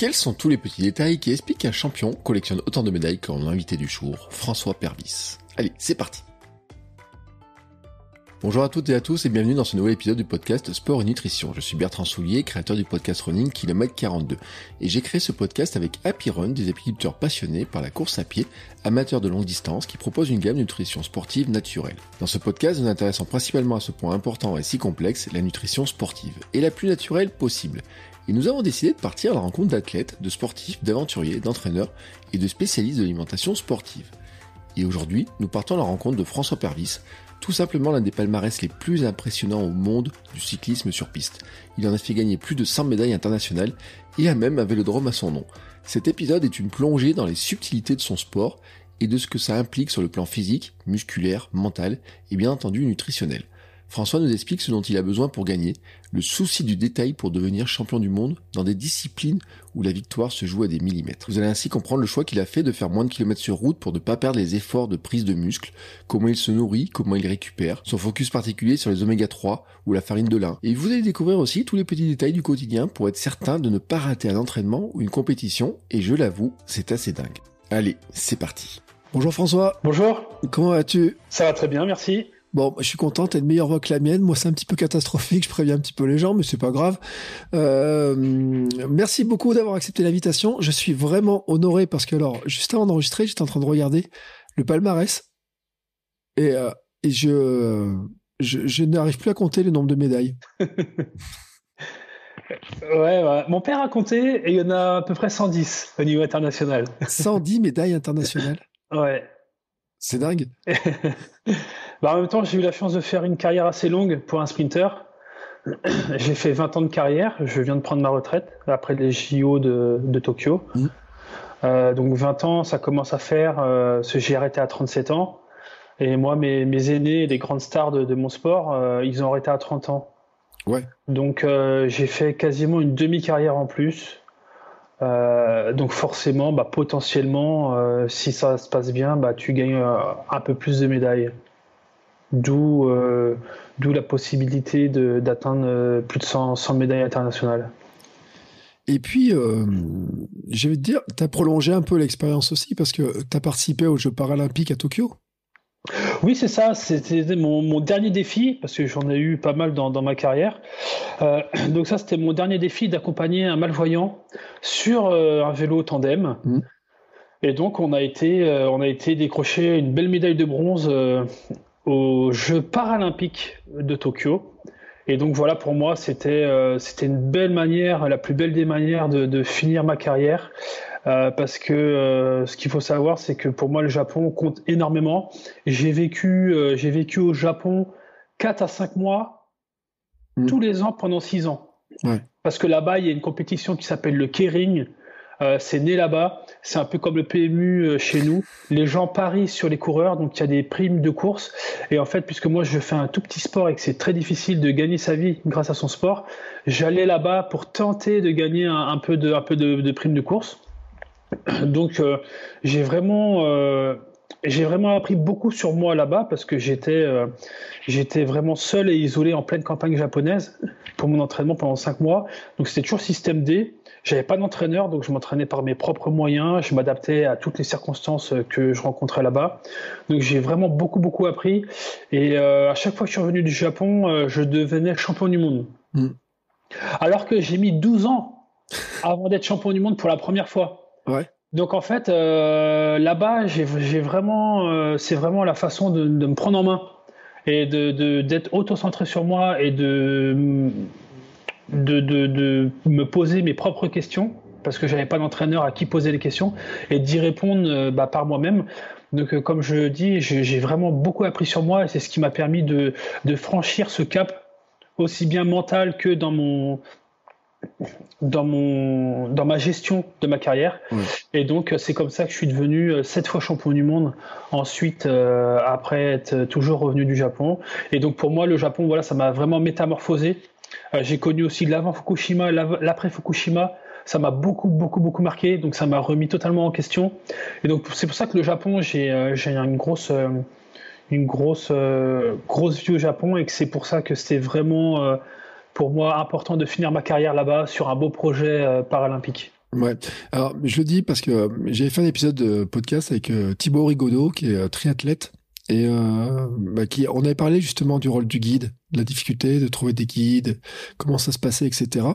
Quels sont tous les petits détails qui expliquent qu'un champion collectionne autant de médailles qu'en invité du jour, François Pervis? Allez, c'est parti Bonjour à toutes et à tous et bienvenue dans ce nouvel épisode du podcast Sport et Nutrition. Je suis Bertrand Soulier, créateur du podcast Running Kilomètre 42. Et j'ai créé ce podcast avec Happy Run, des apiculteurs passionnés par la course à pied, amateurs de longue distance, qui proposent une gamme de nutrition sportive naturelle. Dans ce podcast, nous nous intéressons principalement à ce point important et si complexe, la nutrition sportive, et la plus naturelle possible. Et nous avons décidé de partir à la rencontre d'athlètes, de sportifs, d'aventuriers, d'entraîneurs et de spécialistes de l'alimentation sportive. Et aujourd'hui, nous partons à la rencontre de François Pervis, tout simplement l'un des palmarès les plus impressionnants au monde du cyclisme sur piste. Il en a fait gagner plus de 100 médailles internationales et a même un vélodrome à son nom. Cet épisode est une plongée dans les subtilités de son sport et de ce que ça implique sur le plan physique, musculaire, mental et bien entendu nutritionnel. François nous explique ce dont il a besoin pour gagner, le souci du détail pour devenir champion du monde dans des disciplines où la victoire se joue à des millimètres. Vous allez ainsi comprendre le choix qu'il a fait de faire moins de kilomètres sur route pour ne pas perdre les efforts de prise de muscle, comment il se nourrit, comment il récupère, son focus particulier sur les oméga 3 ou la farine de lin. Et vous allez découvrir aussi tous les petits détails du quotidien pour être certain de ne pas rater un entraînement ou une compétition, et je l'avoue, c'est assez dingue. Allez, c'est parti. Bonjour François. Bonjour. Comment vas-tu? Ça va très bien, merci. Bon, je suis content, t'as une meilleure voix que la mienne. Moi, c'est un petit peu catastrophique, je préviens un petit peu les gens, mais c'est pas grave. Euh, merci beaucoup d'avoir accepté l'invitation. Je suis vraiment honoré parce que, alors, juste avant d'enregistrer, j'étais en train de regarder le palmarès et, euh, et je, je, je n'arrive plus à compter le nombre de médailles. Ouais, ouais, mon père a compté et il y en a à peu près 110 au niveau international. 110 médailles internationales Ouais. C'est dingue. bah, en même temps, j'ai eu la chance de faire une carrière assez longue pour un sprinter. J'ai fait 20 ans de carrière. Je viens de prendre ma retraite après les JO de, de Tokyo. Mmh. Euh, donc 20 ans, ça commence à faire. Euh, j'ai arrêté à 37 ans. Et moi, mes, mes aînés, les grandes stars de, de mon sport, euh, ils ont arrêté à 30 ans. Ouais. Donc j'ai fait quasiment une demi-carrière en plus. Donc forcément, bah, potentiellement, si ça se passe bien, bah, tu gagnes un peu plus de médailles. D'où euh, d'où la possibilité d'atteindre euh, plus de 100, 100 médailles internationales. Et puis, euh, je vais te dire, t'as prolongé un peu l'expérience aussi parce que t'as participé aux Jeux paralympiques à Tokyo. Oui, c'est ça. C'était mon, mon dernier défi, parce que j'en ai eu pas mal dans, dans ma carrière. Euh, donc ça, c'était mon dernier défi d'accompagner un malvoyant sur euh, un vélo tandem. Mhm. Et donc, on a été, euh, on a été décrocher une belle médaille de bronze aux Jeux paralympiques de Tokyo. Et donc voilà, pour moi, c'était euh, c'était une belle manière, la plus belle des manières de, de finir ma carrière. Euh, parce que euh, ce qu'il faut savoir, c'est que pour moi, le Japon compte énormément. J'ai vécu, j'ai vécu au Japon 4 à 5 mois Mhm. tous les ans pendant 6 ans. Ouais. Parce que là-bas, il y a une compétition qui s'appelle le Keirin. Euh, c'est né là-bas. C'est un peu comme le PMU euh, chez nous. Les gens parient sur les coureurs, donc il y a des primes de course. Et en fait, puisque moi je fais un tout petit sport et que c'est très difficile de gagner sa vie grâce à son sport, j'allais là-bas pour tenter de gagner un, peu de, primes de course. Donc euh, j'ai vraiment, appris beaucoup sur moi là-bas parce que j'étais, j'étais vraiment seul et isolé en pleine campagne japonaise pour mon entraînement pendant cinq mois. Donc c'était toujours système D. J'avais pas d'entraîneur, donc je m'entraînais par mes propres moyens. Je m'adaptais à toutes les circonstances que je rencontrais là-bas. Donc j'ai vraiment beaucoup beaucoup appris. Et euh, à chaque fois que je suis revenu du Japon, euh, je devenais champion du monde. Mm. Alors que j'ai mis 12 ans avant d'être champion du monde pour la première fois. Ouais. Donc en fait, euh, là-bas, j'ai vraiment, c'est vraiment la façon de, de me prendre en main et de- d'être auto-centré sur moi et de, de de de me poser mes propres questions parce que j'avais pas d'entraîneur à qui poser les questions et d'y répondre euh, bah, par moi-même. Donc euh, comme je dis, j'ai vraiment beaucoup appris sur moi et c'est ce qui m'a permis de de franchir ce cap aussi bien mental que dans mon dans mon dans ma gestion de ma carrière. Et donc c'est comme ça que je suis devenu euh, sept fois champion du monde ensuite euh, après être toujours revenu du Japon. Et donc pour moi le Japon voilà ça m'a vraiment métamorphosé j'ai connu aussi l'avant Fukushima l'après Fukushima ça m'a beaucoup beaucoup beaucoup marqué donc ça m'a remis totalement en question et donc c'est pour ça que le Japon j'ai euh, j'ai une grosse euh, une grosse euh, grosse vie au Japon et que c'est pour ça que c'était vraiment euh, pour moi important de finir ma carrière là-bas sur un beau projet euh, paralympique. Ouais. Alors, je le dis parce que j'avais fait un épisode de podcast avec Thibaut Rigaudot, qui est triathlète, et bah, qui, on avait parlé justement du rôle du guide, de la difficulté de trouver des guides, comment ça se passait, etc.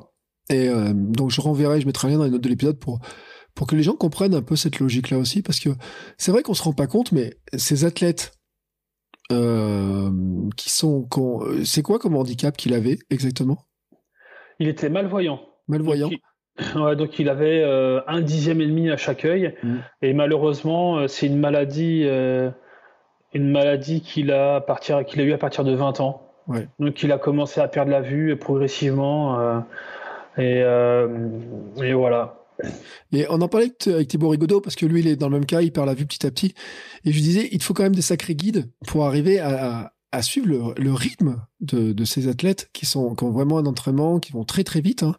Et donc, je renverrai, je mettrai un lien dans les notes de l'épisode pour pour que les gens comprennent un peu cette logique-là aussi, parce que c'est vrai qu'on se rend pas compte, mais ces athlètes euh, qui sont, c'est quoi comme handicap qu'il avait exactement? Il était malvoyant. Malvoyant. Donc il, ouais, donc il avait euh, un dixième et demi à chaque œil, mmh. et malheureusement, euh, c'est une maladie, une maladie qu'il a partir, qu'il a eu à partir de 20 ans. Ouais. Donc il a commencé à perdre la vue progressivement, et, et voilà. Et on en parlait avec Thibaut Rigaudot parce que lui, il est dans le même cas, il perd la vue petit à petit. Et je disais, il te faut quand même des sacrés guides pour arriver à, suivre le, rythme de, ces athlètes qui sont qui ont vraiment un entraînement, qui vont très très vite. Hein.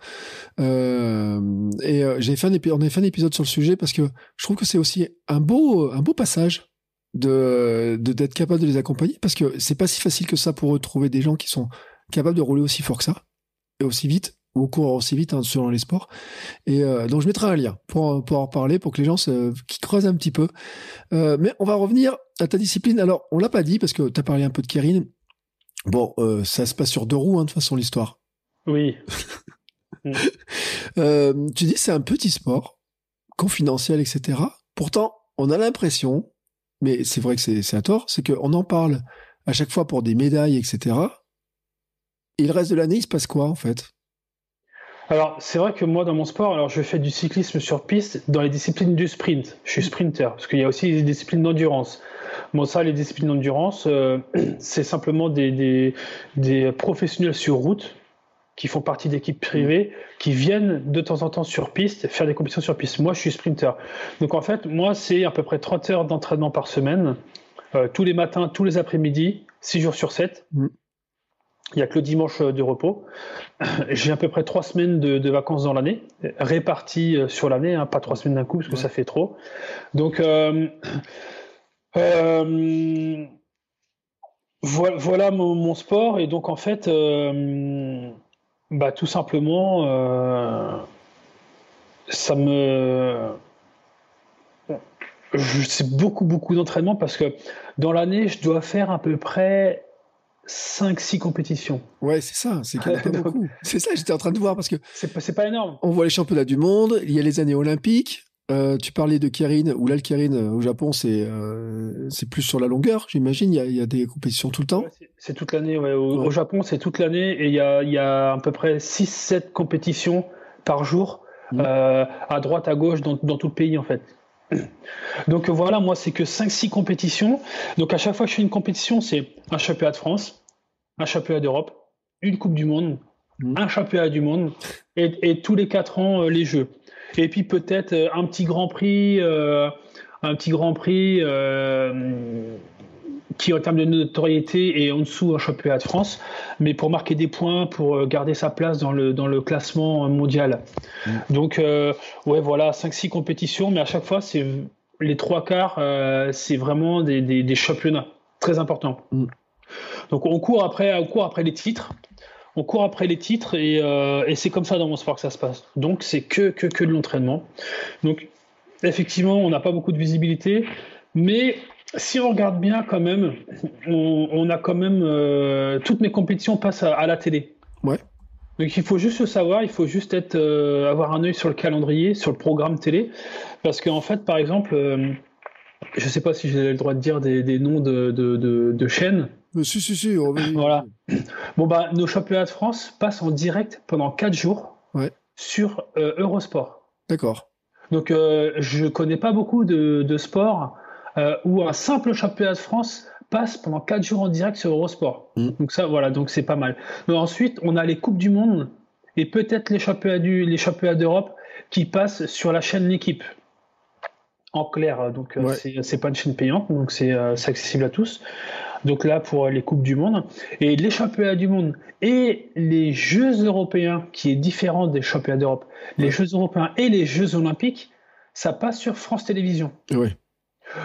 Euh, et euh, j'ai fait un on a fait un épisode sur le sujet parce que je trouve que c'est aussi un beau un beau passage de d'être capable de les accompagner parce que c'est pas si facile que ça pour eux de trouver des gens qui sont capables de rouler aussi fort que ça et aussi vite au cours aussi vite hein, selon les sports. Et euh, donc je mettrai un lien pour, pour en parler, pour que les gens se, qui creusent un petit peu. Euh, mais on va revenir à ta discipline. Alors on l'a pas dit parce que tu as parlé un peu de Kérine. Bon, euh, ça se passe sur deux roues hein, de toute façon l'histoire. Oui. tu dis c'est un petit sport, confidentiel, etc. Pourtant, on a l'impression, mais c'est vrai que c'est à tort, c'est qu'on en parle à chaque fois pour des médailles, etc. Et le reste de l'année, il se passe quoi en fait? Alors, c'est vrai que moi, dans mon sport, alors je fais du cyclisme sur piste dans les disciplines du sprint. Je suis sprinter, parce qu'il y a aussi des disciplines d'endurance. Bon, ça, les disciplines d'endurance, euh, c'est simplement des, des, professionnels sur route qui font partie d'équipes privées, qui viennent de temps en temps sur piste, faire des compétitions sur piste. Moi, je suis sprinter. Donc, en fait, moi, c'est à peu près 30 heures d'entraînement par semaine, euh, tous les matins, tous les après-midi, 6 jours sur 7. Il n'y a que le dimanche euh, de repos. J'ai à peu près trois semaines de, vacances dans l'année, réparties euh, sur l'année, hein, pas trois semaines d'un coup parce que ça fait trop. Donc euh, voilà, mon, sport et donc en fait, bah, tout simplement, ça me c'est beaucoup beaucoup d'entraînement parce que dans l'année, je dois faire à peu près 5-6 compétitions. Ouais, c'est ça, c'est pas beaucoup. C'est ça, j'étais en train de voir parce que. C'est pas, énorme. On voit les championnats du monde, il y a les années olympiques. Euh, tu parlais de Kérine, ou là, le au Japon, c'est euh, c'est plus sur la longueur, j'imagine. Il, y a, des compétitions tout le temps. c'est toute l'année, ouais. Au, Japon, c'est toute l'année et il y a, y a à peu près 6-7 compétitions par jour, mmh. euh, à droite, à gauche, dans, dans tout le pays, en fait. Donc voilà, moi c'est que 5-6 compétitions. Donc à chaque fois que je fais une compétition, c'est un championnat de France, un championnat d'Europe, une Coupe du Monde, mmh. un championnat du monde, et, tous les 4 ans euh, les Jeux. Et puis peut-être euh, un petit Grand Prix, euh, un petit Grand Prix qui en termes de notoriété est en dessous un championnat de France, mais pour marquer des points, pour garder sa place dans le, dans le classement mondial. Mmh. Donc, ouais, voilà, 5-6 compétitions, mais à chaque fois, c'est les trois quarts, c'est vraiment des, des, championnats très importants. Mmh. Donc on court après, on court après les titres. On court après les titres euh, et, c'est comme ça dans mon sport que ça se passe. Donc c'est que, que, que de l'entraînement. Donc effectivement, on n'a pas beaucoup de visibilité, mais si on regarde bien quand même, on, a quand même euh, toutes mes compétitions passent à, la télé. Ouais. Donc il faut juste le savoir, il faut juste être, euh, avoir un œil sur le calendrier, sur le programme télé, parce qu'en fait, par exemple, je ne sais pas si j'ai le droit de dire des, noms de, de chaînes, si, si, si. Voilà. Bon, bah, nos championnats de France passent en direct pendant 4 jours sur euh, Eurosport. D'accord. Donc, euh, je connais pas beaucoup de, de sports euh, où un simple championnat de France passe pendant 4 jours en direct sur Eurosport. Mm. Donc, ça, voilà, donc c'est pas mal. ensuite, on a les Coupes du Monde et peut-être les championnats du, les championnats d'Europe qui passent sur la chaîne L'équipe en clair. Donc, c'est pas une chaîne payante, donc c'est accessible à tous donc là pour les Coupes du Monde, et les championnats du monde et les Jeux européens, qui est différent des championnats d'Europe, les Jeux européens et les Jeux olympiques, ça passe sur France Télévisions. Oui.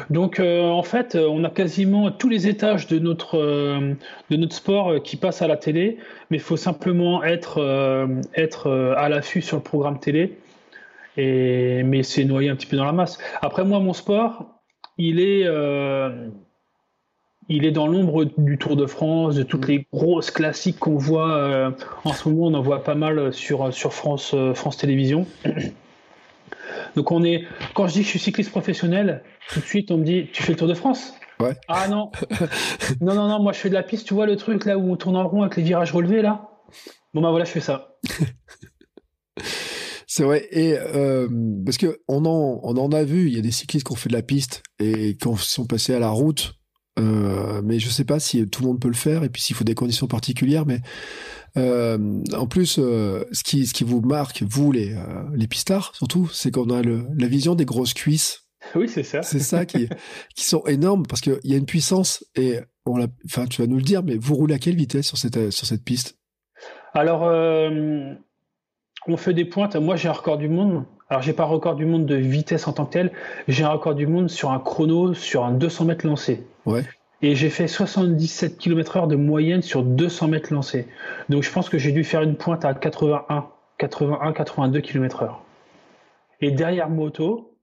Donc euh, en fait, on a quasiment tous les étages de notre, euh, de notre sport qui passent à la télé, mais il faut simplement être, euh, être à l'affût sur le programme télé Et, mais c'est noyé un petit peu dans la masse. Après, moi, mon sport, il est, euh, il est dans l'ombre du Tour de France, de toutes les grosses classiques qu'on voit euh, en ce moment. On en voit pas mal sur, sur France, euh, France Télévisions. Donc on est, quand je dis que je suis cycliste professionnel, tout de suite on me dit, tu fais le Tour de France? Ouais. Ah non, non, non, non, moi je fais de la piste, tu vois le truc là où on tourne en rond avec les virages relevés là? Bon bah voilà, je fais ça. C'est vrai, et euh, parce que on en, on en a vu, il y a des cyclistes qui ont fait de la piste et qui sont passés à la route, euh, mais je sais pas si tout le monde peut le faire et puis s'il faut des conditions particulières, mais euh, en plus, euh, ce, qui, ce qui vous marque, vous les, les pistards surtout, c'est qu'on a le, la vision des grosses cuisses. Oui, c'est ça. C'est ça qui, qui sont énormes parce qu'il y a une puissance et on enfin, tu vas nous le dire, mais vous roulez à quelle vitesse sur cette, sur cette piste? Alors, on fait des pointes. Moi, j'ai un record du monde. Alors, j'ai pas un record du monde de vitesse en tant que tel. J'ai un record du monde sur un chrono sur un 200 mètres lancé. Ouais. Et j'ai fait 77 km/h de moyenne sur 200 mètres lancés. Donc, je pense que j'ai dû faire une pointe à 81, 81, 82 km/h. Et derrière moto,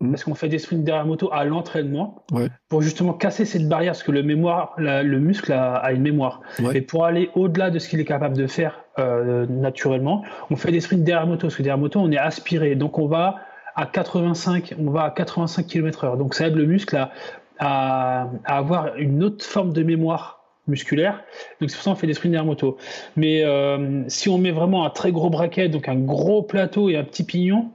mmh. parce qu'on fait des sprints derrière moto à l'entraînement, ouais. pour justement casser cette barrière, parce que le, mémoire, la, le muscle a, a, une mémoire. Ouais. Et pour aller au-delà de ce qu'il est capable de faire euh, naturellement, on fait des sprints derrière moto, parce que derrière moto, on est aspiré. Donc on va à 85, on va à 85 km/h. Donc ça aide le muscle à, à, à, avoir une autre forme de mémoire musculaire. Donc c'est pour ça qu'on fait des sprints derrière moto. Mais euh, si on met vraiment un très gros braquet, donc un gros plateau et un petit pignon,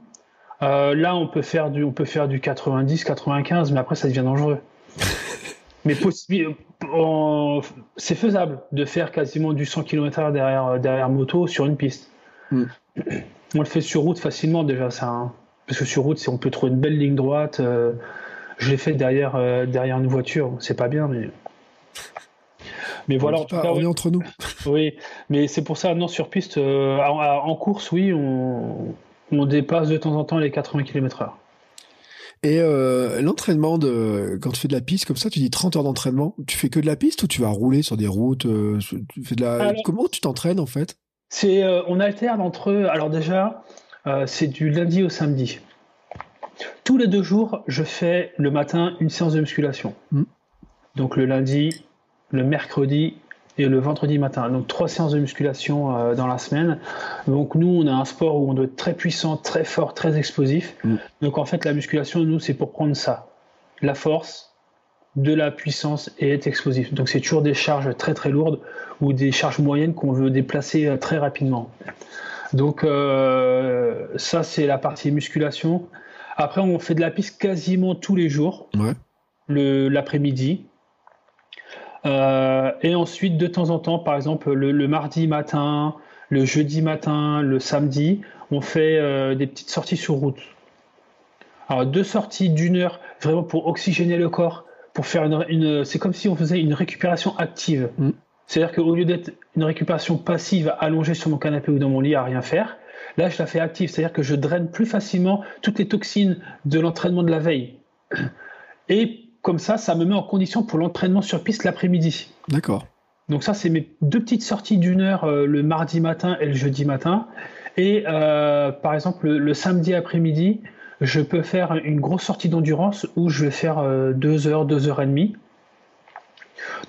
euh, là, on peut faire du, on peut faire du 90, 95, mais après, ça devient dangereux. mais c'est faisable de faire quasiment du 100 km/h derrière, derrière moto sur une piste. Mm. On le fait sur route facilement déjà, ça. Hein. Parce que sur route, on peut trouver une belle ligne droite. Euh, je l'ai fait derrière, euh, derrière une voiture. C'est pas bien, mais. Mais on voilà, en, pas, cas, on oui. est entre nous. oui, mais c'est pour ça, non, sur piste, euh, en, en, course, oui, on, on dépasse de temps en temps les 80 km/h. Et euh, l'entraînement de quand tu fais de la piste comme ça, tu dis 30 heures d'entraînement, tu fais que de la piste ou tu vas rouler sur des routes tu fais de la... Alors, Comment tu t'entraînes en fait? C'est on alterne entre alors déjà c'est du lundi au samedi. Tous les deux jours, je fais le matin une séance de musculation. Mm. Donc le lundi, le mercredi et le vendredi matin. Donc trois séances de musculation euh, dans la semaine. Donc nous, on a un sport où on doit être très puissant, très fort, très explosif. Mm. Donc en fait, la musculation, nous, c'est pour prendre ça. La force, de la puissance et être explosif. Donc c'est toujours des charges très très lourdes ou des charges moyennes qu'on veut déplacer euh, très rapidement. Donc euh, ça, c'est la partie musculation. Après, on fait de la piste quasiment tous les jours, ouais. l'après-midi. Euh, et ensuite, de temps en temps, par exemple, le, le, mardi matin, le jeudi matin, le samedi, on fait euh, des petites sorties sur route. Alors, deux sorties d'une heure, vraiment pour oxygéner le corps, pour faire une. une c'est comme si on faisait une récupération active. Mm. C'est-à-dire qu'au lieu d'être une récupération passive, allongée sur mon canapé ou dans mon lit à rien faire, là, je la fais active. C'est-à-dire que je draine plus facilement toutes les toxines de l'entraînement de la veille. Et comme ça, ça me met en condition pour l'entraînement sur piste l'après-midi. D'accord. Donc ça, c'est mes deux petites sorties d'une heure euh, le mardi matin et le jeudi matin. Et euh, par exemple, le, le samedi après-midi, je peux faire une grosse sortie d'endurance où je vais faire euh, deux heures, deux heures et demie.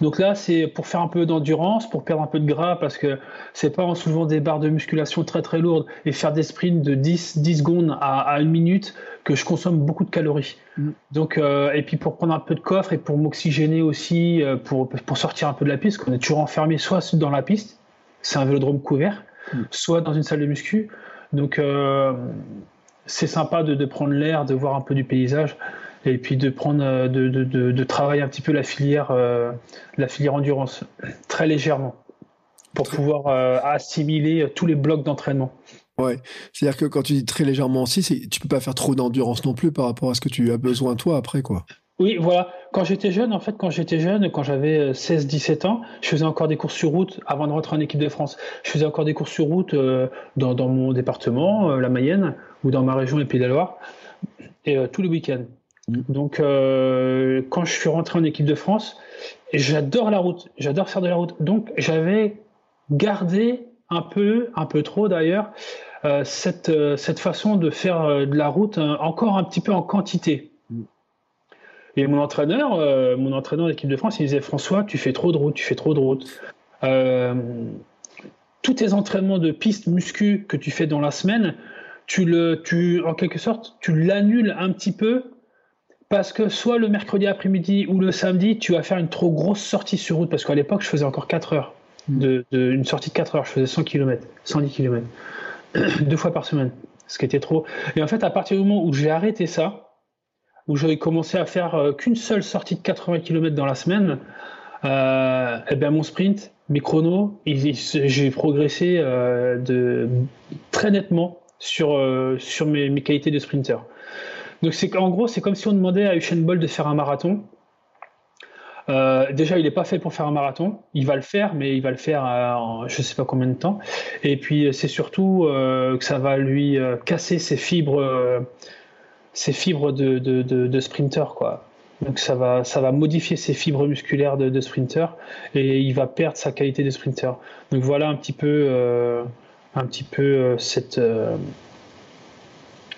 Donc là, c'est pour faire un peu d'endurance, pour perdre un peu de gras, parce que c'est pas en soulevant des barres de musculation très très lourdes et faire des sprints de 10, 10 secondes à, à une minute que je consomme beaucoup de calories. Mm. Donc, euh, et puis pour prendre un peu de coffre et pour m'oxygéner aussi, euh, pour, pour sortir un peu de la piste, qu'on est toujours enfermé soit dans la piste, c'est un vélodrome couvert, mm. soit dans une salle de muscu. Donc, euh, c'est sympa de, de prendre l'air, de voir un peu du paysage et puis de prendre de, de, de, de travailler un petit peu la filière euh, la filière endurance très légèrement pour pouvoir euh, assimiler tous les blocs d'entraînement. Ouais, c'est-à-dire que quand tu dis très légèrement aussi, tu peux pas faire trop d'endurance non plus par rapport à ce que tu as besoin toi après quoi. Oui, voilà. Quand j'étais jeune, en fait, quand j'étais jeune, quand j'avais 16-17 ans, je faisais encore des courses sur route avant de rentrer en équipe de France. Je faisais encore des courses sur route euh, dans, dans, mon département, euh, la Mayenne, ou dans ma région, les Pays de la Loire, et euh, tous les week-ends. Donc, euh, quand je suis rentré en équipe de France, j'adore la route, j'adore faire de la route. Donc, j'avais gardé un peu, un peu trop d'ailleurs, cette, cette façon de faire de la route encore un petit peu en quantité. Et mon entraîneur, mon entraîneur d'équipe de France, il disait François, tu fais trop de route, tu fais trop de route. tous tes entraînements de piste muscu que tu fais dans la semaine, tu le, tu, en quelque sorte, tu l'annules un petit peu parce que soit le mercredi après-midi ou le samedi, tu vas faire une trop grosse sortie sur route, parce qu'à l'époque, je faisais encore 4 heures, de, une sortie de 4 heures, je faisais 100 km, 110 km, deux fois par semaine, ce qui était trop. Et en fait, à partir du moment où j'ai arrêté ça, où j'ai commencé à faire euh, qu'une seule sortie de 80 km dans la semaine, euh, eh bien mon sprint, mes chronos, j'ai progressé euh, de, très nettement sur, sur mes, mes, qualités de sprinter. Donc c'est en gros c'est comme si on demandait à Usain Bolt de faire un marathon. Euh, déjà, il n'est pas fait pour faire un marathon. Il va le faire, mais il va le faire en je ne sais pas combien de temps. Et puis, c'est surtout euh, que ça va lui euh, casser ses fibres, ses fibres de, de, de, sprinter, quoi. Donc, ça va, ça va modifier ses fibres musculaires de, de sprinter et il va perdre sa qualité de sprinter. Donc, voilà un petit peu, un petit peu cette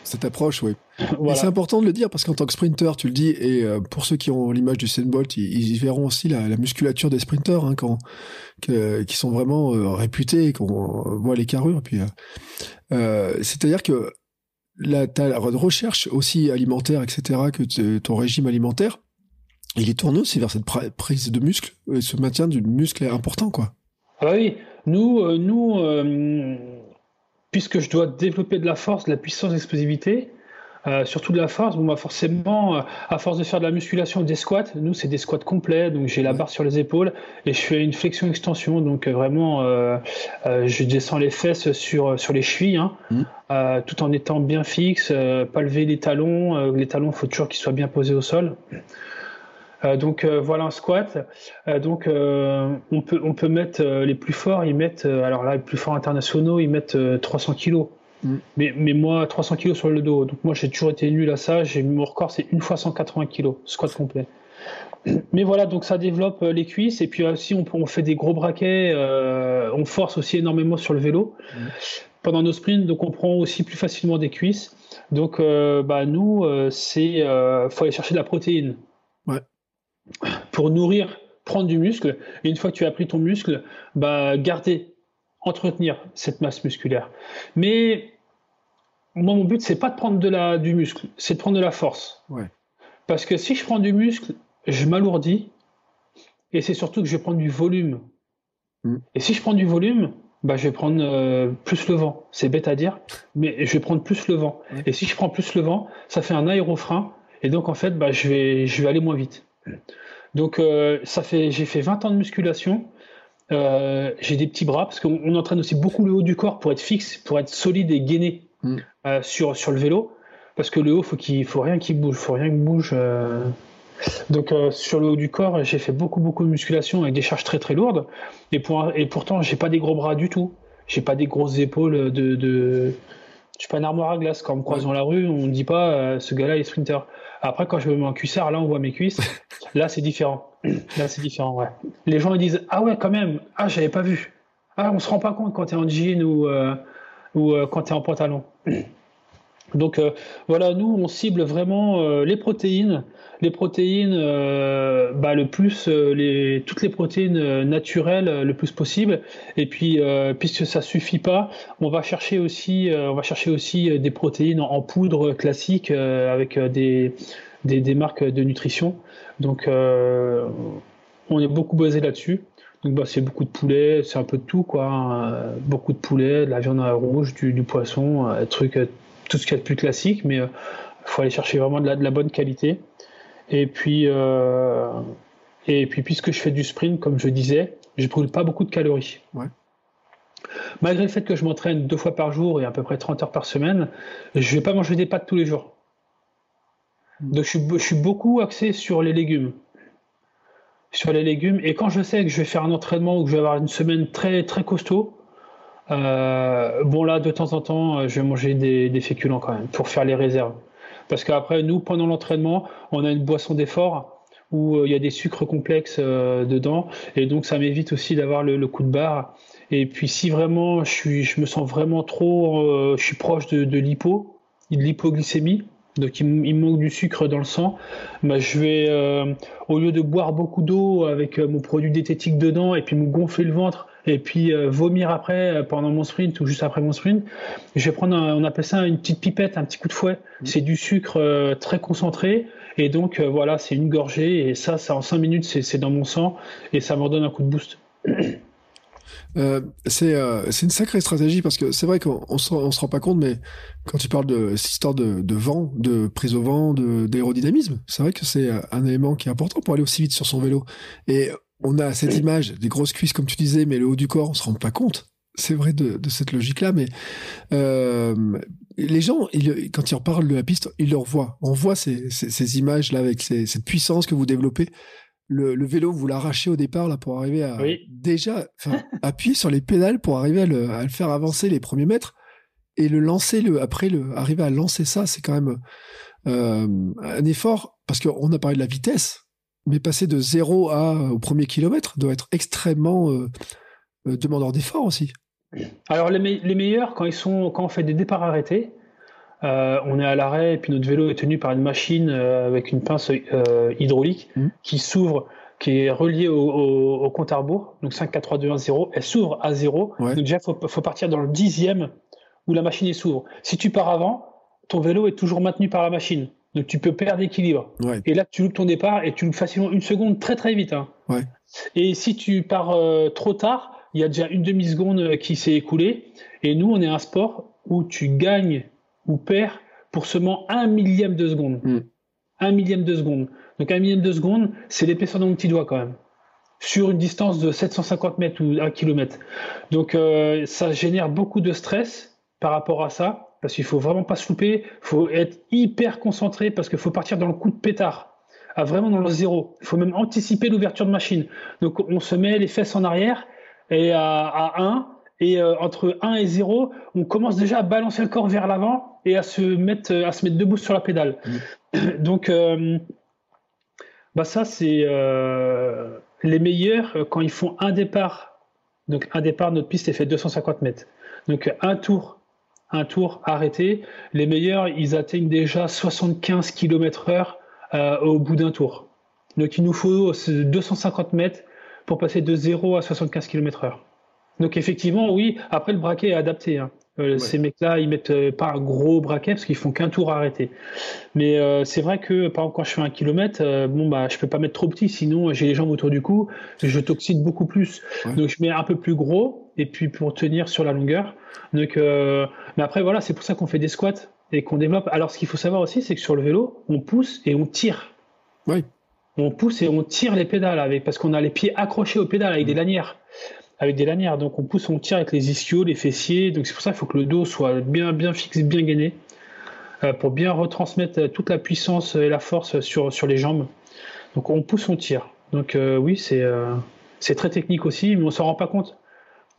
cette approche, oui. C'est important de le dire parce qu'en tant que sprinter, tu le dis, et euh, pour ceux qui ont l'image du Bolt, ils, ils, verront aussi la, musculature des sprinters hein, quand, qui sont vraiment euh, réputés, qu'on voit les carrures. Puis, euh, c'est-à-dire que la, ta recherche aussi alimentaire, etc., que ton régime alimentaire, il est tourné aussi vers cette prise de muscle, ce maintien du muscle est important, quoi. Ah oui, nous, nous puisque je dois développer de la force, de la puissance, d'explosivité, euh, surtout de la force, bon, bah forcément, euh, à force de faire de la musculation, des squats, nous c'est des squats complets, donc j'ai la barre sur les épaules et je fais une flexion-extension, donc euh, vraiment, je descends les fesses sur, sur les chevilles, hein, mmh. tout en étant bien fixe, pas lever les talons, les talons, il faut toujours qu'ils soient bien posés au sol. Donc voilà un squat. donc on peut on peut mettre les plus forts, ils mettent alors là les plus forts internationaux, ils mettent 300 kilos. Mm. Mais, mais, moi, 300 kg sur le dos. Donc moi, j'ai toujours été nul à ça. J'ai mon record, c'est une fois 180 kg, squat complet. Mais voilà, donc ça développe euh, les cuisses et puis aussi on, on fait des gros braquets, euh, on force aussi énormément sur le vélo mm. pendant nos sprints, donc on prend aussi plus facilement des cuisses. Donc euh, bah, nous, c'est faut aller chercher de la protéine. Pour nourrir, prendre du muscle. Et une fois que tu as pris ton muscle, bah garder, entretenir cette masse musculaire. Mais moi, mon but, c'est pas de prendre de la, du muscle, c'est de prendre de la force. Parce que si je prends du muscle, je m'alourdis, et c'est surtout que je vais prendre du volume. Mm. Et si je prends du volume, bah, je vais prendre euh, plus le vent. C'est bête à dire, mais je vais prendre plus le vent. Et si je prends plus le vent, ça fait un aérofrein, et donc en fait, bah, je, vais, je vais aller moins vite. Donc euh, ça fait, j'ai fait 20 ans de musculation. Euh, j'ai des petits bras parce qu'on entraîne aussi beaucoup le haut du corps pour être fixe, pour être solide et gainé. Mm. Euh, sur, sur le vélo. Parce que le haut, faut qu'il faut rien qui bouge, faut rien qui bouge. Donc sur le haut du corps, j'ai fait beaucoup beaucoup de musculation avec des charges très très lourdes. Et, pour, et pourtant, j'ai pas des gros bras du tout. J'ai pas des grosses épaules de, de... je suis pas un armoire à glace. Quand on me croise dans la rue, on ne dit pas ce gars-là est sprinter. Après, quand je me mets en cuissard, là, on voit mes cuisses. là, c'est différent. Là, c'est différent, ouais. Les gens ils disent ah ouais quand même, ah j'avais pas vu. Ah on se rend pas compte quand tu es en jean ou ou euh, quand tu es en pantalon. Donc euh, voilà, nous on cible vraiment euh, les protéines, les protéines, bah, le plus, toutes les protéines naturelles le plus possible. Et puis puisque ça suffit pas, on va chercher aussi, on va chercher aussi des protéines en, poudre classique avec des, des, des, marques de nutrition. Donc on est beaucoup basé là-dessus. Donc bah, c'est beaucoup de poulet, c'est un peu de tout quoi. Hein. beaucoup de poulet, de la viande rouge, du, du poisson, euh, truc, euh, tout ce qu'il y a de plus classique, mais il euh, faut aller chercher vraiment de la, de la, bonne qualité. Et puis, et puis puisque je fais du sprint, comme je disais, je brûle pas beaucoup de calories. Malgré le fait que je m'entraîne deux fois par jour et à peu près 30 heures par semaine, je vais pas manger des pâtes tous les jours. Mm. Donc je suis, je suis beaucoup axé sur les légumes sur les légumes. Et quand je sais que je vais faire un entraînement ou que je vais avoir une semaine très très costaud, euh, bon là de temps en temps, euh, je vais manger des, des, féculents quand même pour faire les réserves. Parce qu'après nous pendant l'entraînement, on a une boisson d'effort où il y a des sucres complexes dedans, et donc ça m'évite aussi d'avoir le, coup de barre. Et puis si vraiment je, suis, me sens vraiment trop, je suis proche de, l'hypo, de l'hypoglycémie, donc il, manque du sucre dans le sang, bah, je vais, euh, au lieu de boire beaucoup d'eau avec euh, mon produit diététique dedans et puis me gonfler le ventre et puis euh, vomir après pendant mon sprint ou juste après mon sprint, je vais prendre, on appelle ça une petite pipette, un petit coup de fouet. Mmh. C'est du sucre très concentré et donc voilà, c'est une gorgée et ça, ça en 5 minutes, c'est dans mon sang et ça me redonne un coup de boost. Euh, euh, c'est une sacrée stratégie parce que c'est vrai qu'on on se, on se rend pas compte, mais quand tu parles de cette histoire de, de vent, de prise au vent, d'aérodynamisme, c'est vrai que c'est un élément qui est important pour aller aussi vite sur son vélo. Et on a cette image des grosses cuisses, comme tu disais, mais le haut du corps, on se rend pas compte. C'est vrai de, de, cette logique-là, mais euh, les gens, ils, quand ils reparlent de la piste, ils le revoient. On voit ces, ces, ces images-là avec ces, cette puissance que vous développez le, vélo, vous l'arrachez au départ là pour arriver à déjà appuyer sur les pédales pour arriver à le, faire avancer les premiers mètres et le lancer le après le arriver à lancer ça, c'est quand même euh, un effort parce qu'on a parlé de la vitesse, mais passer de zéro à au premier kilomètre doit être extrêmement euh, euh, demandeur d'effort aussi. Alors les, les, meilleurs quand ils sont quand on fait des départs arrêtés, euh, on est à l'arrêt et puis notre vélo est tenu par une machine euh, avec une pince hydraulique mmh. qui s'ouvre, qui est reliée au, compte à rebours, donc 5, 4, 3, 2, 1, 0. Elle s'ouvre à 0. Donc déjà, il faut, partir dans le dixième où la machine s'ouvre. Si tu pars avant, ton vélo est toujours maintenu par la machine. Donc tu peux perdre l'équilibre. Et là, tu loupes ton départ et tu loupes facilement une seconde très très vite. Hein. Et si tu pars trop tard, il y a déjà une demi-seconde qui s'est écoulée. Et nous, on est un sport où tu gagnes ou perd pour seulement un millième de seconde. Hmm. Un millième de seconde. Donc un millième de seconde, c'est l'épaisseur de mon petit doigt quand même. Sur une distance de 750 mètres ou 1 km. Donc euh, ça génère beaucoup de stress par rapport à ça. Parce qu'il faut vraiment pas se louper, il faut être hyper concentré parce qu'il faut partir dans le coup de pétard, à vraiment dans le zéro. Il faut même anticiper l'ouverture de machine. Donc on se met les fesses en arrière et à, à 1, et euh, entre 1 et 0, on commence déjà à balancer le corps vers l'avant et à se mettre, à se mettre debout sur la pédale. Mm. Donc, euh, bah ça, c'est euh, les meilleurs quand ils font un départ. Donc, un départ, notre piste est fait 250 mètres. Donc, un tour, un tour arrêté. Les meilleurs, ils atteignent déjà 75 km/h au bout d'un tour. Donc, il nous faut 250 mètres pour passer de 0 à 75 km/h. Donc effectivement, oui. Après, le braquet est adapté. Hein. Euh, ces mecs-là, ils mettent euh, pas un gros braquet parce qu'ils font qu'un tour arrêté. Mais euh, c'est vrai que, par exemple, quand je fais un kilomètre, bon bah, je peux pas mettre trop petit, sinon j'ai les jambes autour du cou, je toxine beaucoup plus. Donc je mets un peu plus gros et puis pour tenir sur la longueur. Donc, mais après voilà, c'est pour ça qu'on fait des squats et qu'on développe. Alors ce qu'il faut savoir aussi, c'est que sur le vélo, on pousse et on tire. Oui. On pousse et on tire les pédales avec parce qu'on a les pieds accrochés aux pédales avec des lanières avec des lanières. Donc on pousse, on tire avec les ischios, les fessiers. Donc c'est pour ça qu'il faut que le dos soit bien, bien fixe, bien gainé, euh, pour bien retransmettre toute la puissance et la force sur, sur les jambes. Donc on pousse, on tire. Donc euh, oui, c'est euh, c'est très technique aussi, mais on s'en rend pas compte.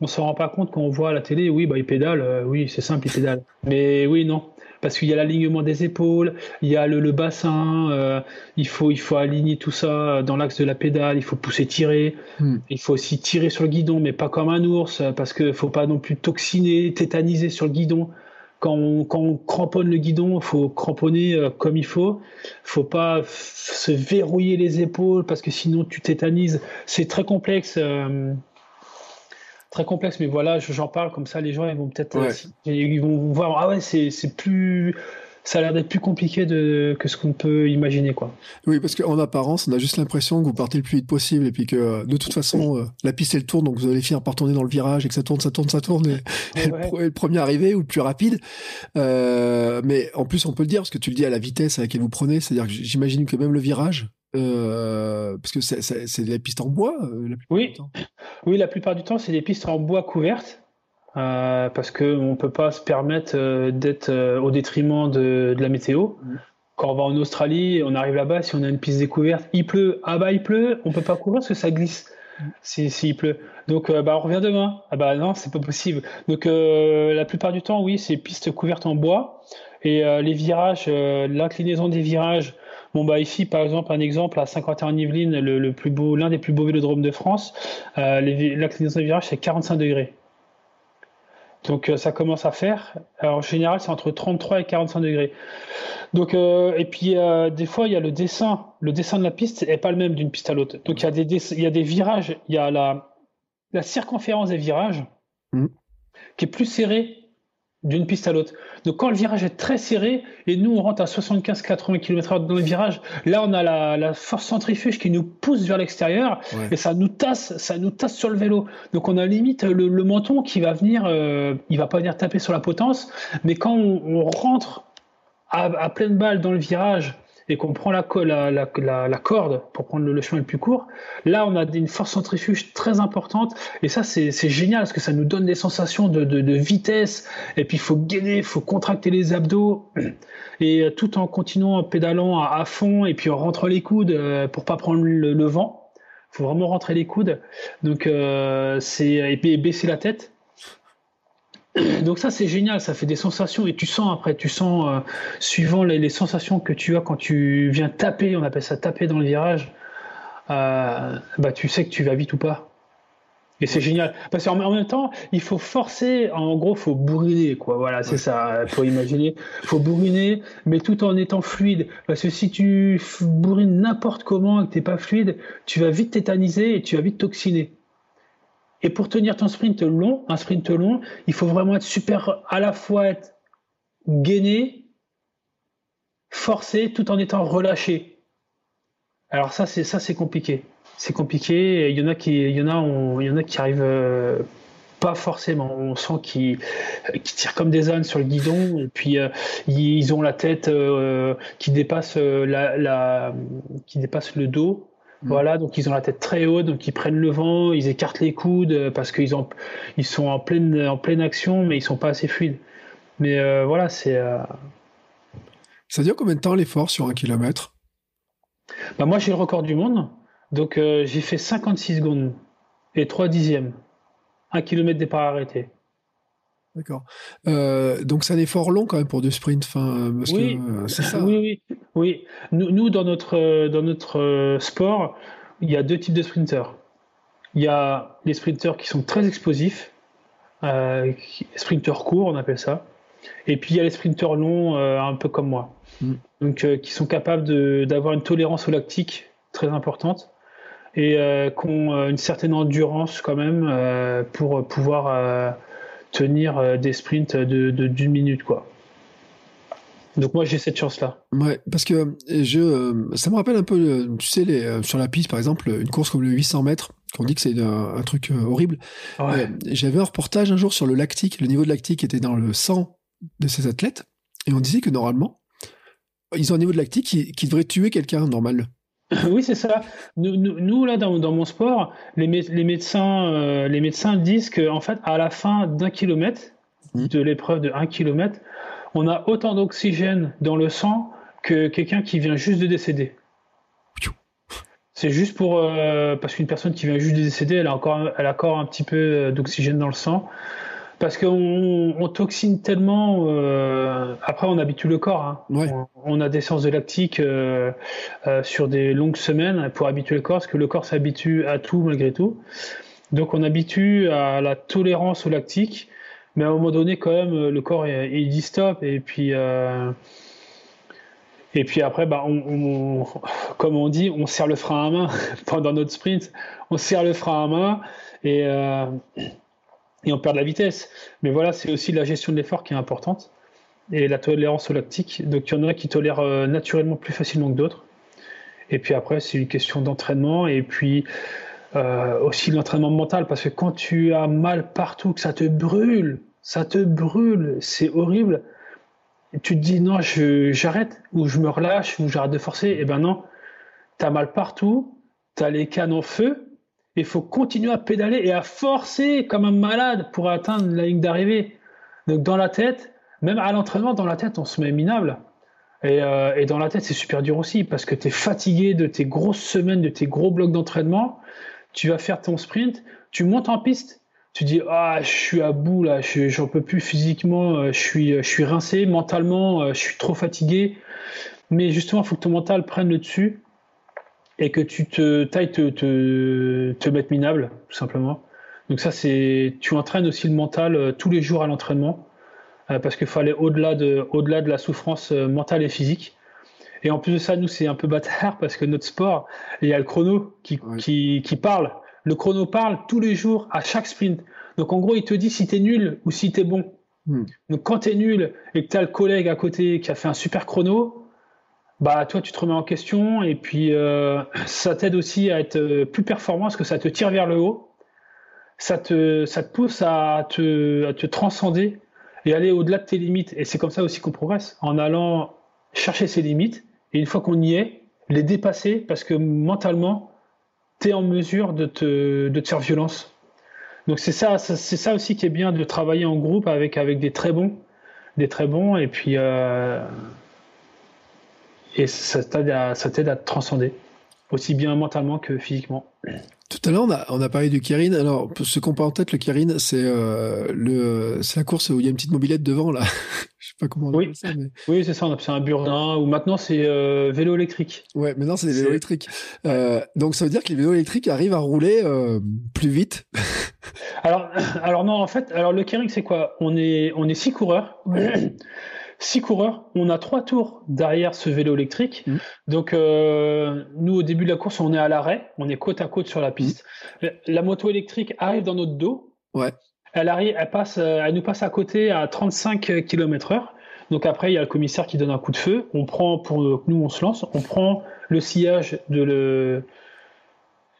On s'en rend pas compte quand on voit à la télé, oui, bah il pédale, oui, c'est simple, il pédale. Mais oui, non parce qu'il y a l'alignement des épaules, il y a le, bassin, euh, il, faut, il faut aligner tout ça dans l'axe de la pédale, il faut pousser, tirer. Hmm. Il faut aussi tirer sur le guidon, mais pas comme un ours, parce qu'il ne faut pas non plus toxiner, tétaniser sur le guidon. Quand on, quand on cramponne le guidon, il faut cramponner euh, comme il faut. Il faut pas se verrouiller les épaules parce que sinon tu tétanises. C'est très complexe. Euh, très complexe, mais voilà, j'en parle comme ça, les gens ils vont peut-être euh, ils vont voir ah ouais c'est plus ça a l'air d'être plus compliqué de, que ce qu'on peut imaginer quoi. Oui, parce qu'en apparence, on a juste l'impression que vous partez le plus vite possible et puis que de toute façon euh, la piste elle tourne donc vous allez finir par tourner dans le virage et que ça tourne, ça tourne, ça tourne et, le, premier arrivé ou le plus rapide. Euh, mais en plus on peut le dire parce que tu le dis à la vitesse à laquelle vous prenez, c'est-à-dire que j'imagine que même le virage, euh, parce que c'est des pistes en bois euh, la plupart oui. du temps. Oui, la plupart du temps, c'est des pistes en bois couvertes. Euh, parce qu'on ne peut pas se permettre d'être au détriment de, de la météo. Mm. Quand on va en Australie, on arrive là-bas, si on a une piste découverte, il pleut, ah bah il pleut, on peut pas courir parce que ça glisse mm. s'il si, pleut. Donc bah on revient demain. Ah bah non, c'est pas possible. Donc la plupart du temps, oui, c'est pistes couvertes en bois. Et les virages, l'inclinaison des virages, Bon, bah ici, par exemple, un exemple à 51 Yvelines, le, plus beau, l'un des plus beaux vélodromes de France, euh, l'inclinaison des virages, c'est 45 degrés. Donc euh, ça commence à faire. Alors, en général, c'est entre 33 et 45 degrés. Donc, euh, et puis euh, des fois, il y a le dessin. Le dessin de la piste n'est pas le même d'une piste à l'autre. Donc il y, a des, il y a des virages. Il y a la, la circonférence des virages mmh. qui est plus serrée d'une piste à l'autre. Donc quand le virage est très serré et nous on rentre à 75-80 km/h dans le virage, là on a la, force centrifuge qui nous pousse vers l'extérieur et ça nous tasse, ça nous tasse sur le vélo. Donc on a limite le, menton qui va venir, euh, il va pas venir taper sur la potence, mais quand on, rentre à, à, pleine balle dans le virage et qu'on prend la, corde pour prendre le, chemin le plus court, là on a une force centrifuge très importante et ça c'est génial parce que ça nous donne des sensations de, vitesse et puis il faut gainer, il faut contracter les abdos et euh, tout en continuant en pédalant à, fond et puis on rentre les coudes euh, pour pas prendre le, vent. Il faut vraiment rentrer les coudes. Donc euh, c'est baisser la tête donc ça c'est génial, ça fait des sensations et tu sens après, tu sens euh, suivant les, sensations que tu as quand tu viens taper, on appelle ça taper dans le virage, euh, bah tu sais que tu vas vite ou pas. Et c'est génial. Parce qu'en même temps il faut forcer, en gros faut bourriner quoi, voilà c'est ça, faut imaginer, faut bourriner mais tout en étant fluide. Parce que si tu bourrines n'importe comment et que t'es pas fluide, tu vas vite tétaniser et tu vas vite toxiner. Et pour tenir ton sprint long, un sprint long, il faut vraiment être super, à la fois être gainé, forcé, tout en étant relâché. Alors ça, c'est ça, c'est compliqué. C'est compliqué. Il y en a qui, il y en a, il y en a qui arrivent euh, pas forcément. On sent qu'ils tirent comme des ânes sur le guidon et puis euh, ils ont la tête euh, qui dépasse la, qui dépasse le dos Mm. Voilà, donc ils ont la tête très haute, donc ils prennent le vent, ils écartent les coudes euh, parce qu'ils ont, ils sont en pleine, en pleine action, mais ils sont pas assez fluides. Mais euh, voilà, c'est. Euh, Ça dure combien de temps l'effort sur un kilomètre? Bah Moi, j'ai le record du monde, donc j'ai fait 56 secondes et 3 dixièmes. Un kilomètre départ arrêté. D'accord. Euh, donc c'est un effort long quand même pour du sprint. Fin, oui, c'est ça. Oui, oui, oui. Nous, nous, dans notre dans notre sport, il y a deux types de sprinteurs. Il y a les sprinteurs qui sont très explosifs, euh, sprinteurs courts, on appelle ça. Et puis il y a les sprinteurs longs, euh, un peu comme moi, mm. donc qui sont capables d'avoir une tolérance au lactique très importante et qui ont une certaine endurance quand même pour pouvoir tenir euh, des sprints de d'une minute quoi. Donc moi j'ai cette chance là. Ouais, parce que je, euh, ça me rappelle un peu, euh, tu sais, les, sur la piste par exemple, une course comme le 800 mètres, qu'on dit que c'est un, truc horrible. J'avais un reportage un jour sur le lactique, le niveau de lactique était dans le sang de ces athlètes, et on disait que normalement, ils ont un niveau de lactique qui, qui devrait tuer quelqu'un normal. Oui, c'est ça. Nous, là, dans, mon sport, les, médecins, euh, les médecins disent qu'en fait, à la fin d'un kilomètre, mmh. de l'épreuve de 1 kilomètre, on a autant d'oxygène dans le sang que quelqu'un qui vient juste de décéder. C'est juste pour euh, parce qu'une personne qui vient juste de décéder, elle a encore, elle a encore un petit peu euh, d'oxygène dans le sang parce qu'on on toxine tellement. Euh, après, on habitue le corps. Hein. On, a des séances de lactique euh, sur des longues semaines pour habituer le corps, parce que le corps s'habitue à tout malgré tout. Donc, on habitue à la tolérance au lactique, mais à un moment donné, quand même, le corps il, dit stop. Et puis, et puis après, bah, comme on dit, on serre le frein à main pendant notre sprint. On serre le frein à main et et on perd de la vitesse. Mais voilà, c'est aussi la gestion de l'effort qui est importante et la tolérance au lactique. Donc il y en a qui tolèrent euh, naturellement plus facilement que d'autres. Et puis après, c'est une question d'entraînement et puis euh, aussi l'entraînement mental parce que quand tu as mal partout, que ça te brûle, ça te brûle, c'est horrible. Tu te dis non, j'arrête ou je me relâche ou j'arrête de forcer. Eh ben non, tu as mal partout, tu as les cannes en feu il faut continuer à pédaler et à forcer comme un malade pour atteindre la ligne d'arrivée. Donc dans la tête, même à l'entraînement, dans la tête, on se met minable. Et, euh, et dans la tête, c'est super dur aussi parce que tu es fatigué de tes grosses semaines, de tes gros blocs d'entraînement. Tu vas faire ton sprint, tu montes en piste, tu dis ah je suis à bout là, j'en peux plus physiquement, je suis je suis rincé mentalement, je suis trop fatigué. Mais justement, il faut que ton mental prenne le dessus et que tu te tailles te, te, te mettre minable, tout simplement. Donc ça, c'est tu entraînes aussi le mental euh, tous les jours à l'entraînement euh, parce qu'il faut aller au-delà de, la souffrance euh, mentale et physique. Et en plus de ça, nous, c'est un peu bâtard parce que notre sport, il y a le chrono qui, qui, qui, parle. Le chrono parle tous les jours à chaque sprint. Donc en gros, il te dit si tu es nul ou si tu es bon. Hmm. Donc quand tu es nul et que tu as le collègue à côté qui a fait un super chrono, bah toi tu te remets en question et puis euh, ça t'aide aussi à être plus performant parce que ça te tire vers le haut ça te, ça te pousse à te, à te transcender et aller au-delà de tes limites. Et c'est comme ça aussi qu'on progresse, en allant chercher ses limites, et une fois qu'on y est, les dépasser, parce que mentalement, tu es en mesure de te, de te faire violence. Donc c'est ça, c'est ça aussi qui est bien de travailler en groupe avec, avec des très bons, des très bons, et puis euh, et ça t'aide à, à te transcender, aussi bien mentalement que physiquement. Tout à l'heure, on a, on a parlé du Kirin. Alors, ce qu'on peut en tête, le Kirin, c'est euh, le, c'est la course où il y a une petite mobilette devant, là. Je sais pas comment on oui. ça. Mais... Oui, c'est ça. On appelle ça un burdin. Ou maintenant, c'est euh, vélo électrique. Ouais, maintenant, c'est des vélos électriques. Euh, donc, ça veut dire que les vélos électriques arrivent à rouler plus vite. alors, alors non, en fait, alors le Kirin, c'est quoi? On est, on est six coureurs six coureurs. On a trois tours derrière ce vélo électrique. Mmh. Donc, euh, nous, au début de la course, on est à l'arrêt. On est côte à côte sur la piste. Mmh. La moto électrique arrive dans notre dos. Ouais. Elle arrive, elle passe, euh, elle nous passe à côté à 35 km heure. Donc après, il y a le commissaire qui donne un coup de feu. On prend, pour nous, on se lance. On prend le sillage de le,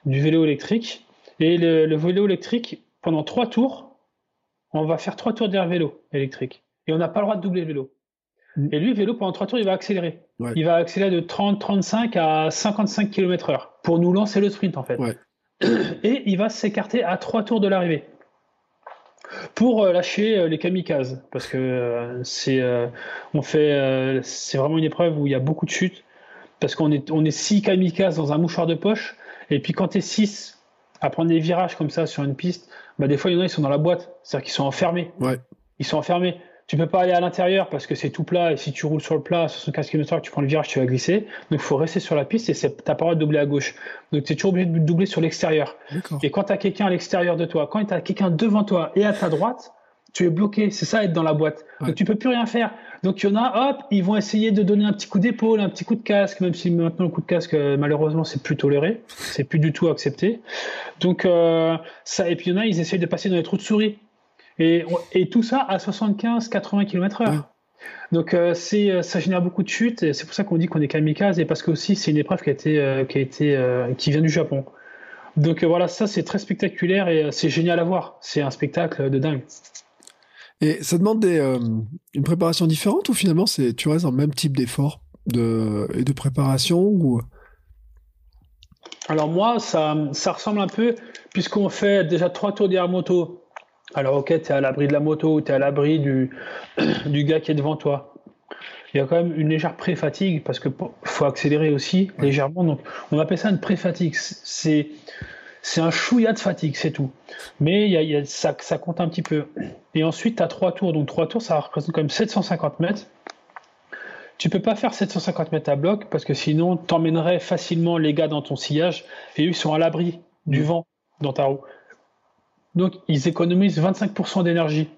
du vélo électrique. Et le, le vélo électrique, pendant trois tours, on va faire trois tours derrière vélo électrique. Et on n'a pas le droit de doubler le vélo. Mm. Et lui, vélo, pendant 3 tours, il va accélérer. Il va accélérer de 30, 35 à 55 km heure pour nous lancer le sprint, en fait. Et il va s'écarter à 3 tours de l'arrivée pour euh, lâcher euh, les kamikazes. Parce que euh, c'est on fait c'est vraiment une épreuve où il y a beaucoup de chutes. Parce qu'on est on est six kamikazes dans un mouchoir de poche. Et puis quand tu es 6 à prendre des virages comme ça sur une piste bah des fois il y en a ils sont dans la boîte. C'est-à-dire qu'ils sont enfermés. Ils sont enfermés tu peux pas aller à l'intérieur parce que c'est tout plat et si tu roules sur le plat à 75 km/h, tu prends le virage, tu vas glisser. Donc il faut rester sur la piste et t'as pas le droit de doubler à gauche. Donc tu es toujours obligé de doubler sur l'extérieur. Et quand tu as quelqu'un à l'extérieur de toi, quand tu as quelqu'un devant toi et à ta droite, tu es bloqué. C'est ça être dans la boîte. Donc tu peux plus rien faire. Donc il y en a, hop, ils vont essayer de donner un petit coup d'épaule, un petit coup de casque, même si maintenant le coup de casque, euh, malheureusement, c'est plus toléré, c'est plus du tout accepté. Donc euh, ça, et puis il y en a, ils essayent de passer dans les trous de souris. Et, et tout ça à 75-80 km/h. Donc euh, c'est euh, ça génère beaucoup de chutes et c'est pour ça qu'on dit qu'on est kamikaze et parce que aussi c'est une épreuve qui a été euh, qui a été qui vient du Japon. Donc voilà ça c'est très spectaculaire et c'est génial à voir. C'est un spectacle de dingue. Et ça demande des, une préparation différente ou finalement c'est tu restes dans le même type d'effort de, et de préparation ou? Alors moi ça, ça ressemble un peu puisqu'on fait déjà trois tours d'hier moto alors, ok, tu es à l'abri de la moto, tu es à l'abri du, du gars qui est devant toi. Il y a quand même une légère pré-fatigue parce qu'il faut accélérer aussi légèrement. Donc, on appelle ça une pré-fatigue. C'est, c'est un chouïa de fatigue, c'est tout. Mais il y a, ça, ça, compte un petit peu. Et ensuite, tu as trois tours. Donc, trois tours, ça représente quand même 750 mètres. Tu peux pas faire 750 mètres à bloc parce que sinon, tu emmènerais facilement les gars dans ton sillage et eux, ils sont à l'abri du vent dans ta roue. Donc, ils économisent 25% d'énergie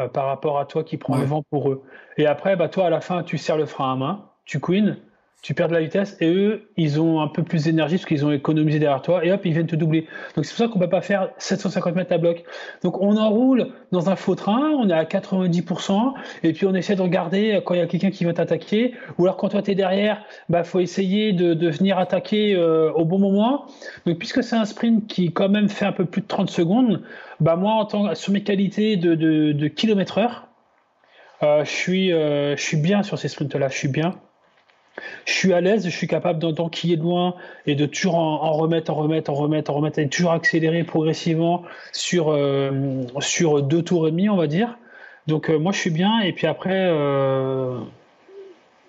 euh, par rapport à toi qui prends le vent pour eux. Et après, bah, toi, à la fin, tu serres le frein à main, tu queen, tu perds de la vitesse et eux, ils ont un peu plus d'énergie parce qu'ils ont économisé derrière toi et hop, ils viennent te doubler. Donc c'est pour ça qu'on peut pas faire 750 mètres à bloc. Donc on enroule dans un faux train, on est à 90% et puis on essaie de regarder quand il y a quelqu'un qui va t'attaquer ou alors quand toi tu es derrière, bah faut essayer de, venir attaquer euh, au bon moment. Donc puisque c'est un sprint qui quand même fait un peu plus de 30 secondes, bah moi en sur mes qualités de, kilomètre heure, euh, je suis euh, je suis bien sur ces sprints là, je suis bien je suis à l'aise, je suis capable d'enquiller de loin et de toujours en, remettre, en remettre, en remettre, en remettre, et toujours accélérer progressivement sur, euh, sur deux tours et demi, on va dire. Donc euh, moi je suis bien, et puis après, euh,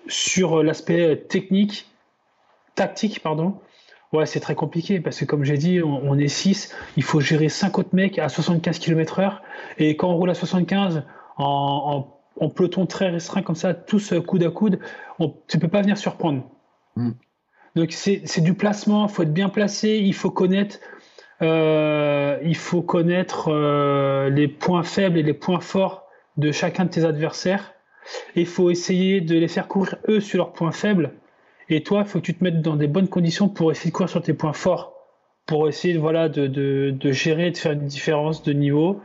sur l'aspect technique, tactique, pardon, Ouais, c'est très compliqué parce que comme j'ai dit, on, est 6, il faut gérer 5 autres mecs à 75 km/h. Et quand on roule à 75 en, peloton très restreint comme ça, tous coude à coude, on, tu peux pas venir surprendre. Mm. Donc c'est du placement, il faut être bien placé, il faut connaître, euh, il faut connaître euh, les points faibles et les points forts de chacun de tes adversaires. Il faut essayer de les faire courir eux sur leurs points faibles et toi, il faut que tu te mettes dans des bonnes conditions pour essayer de courir sur tes points forts, pour essayer voilà, de, de, de gérer, de faire une différence de niveau,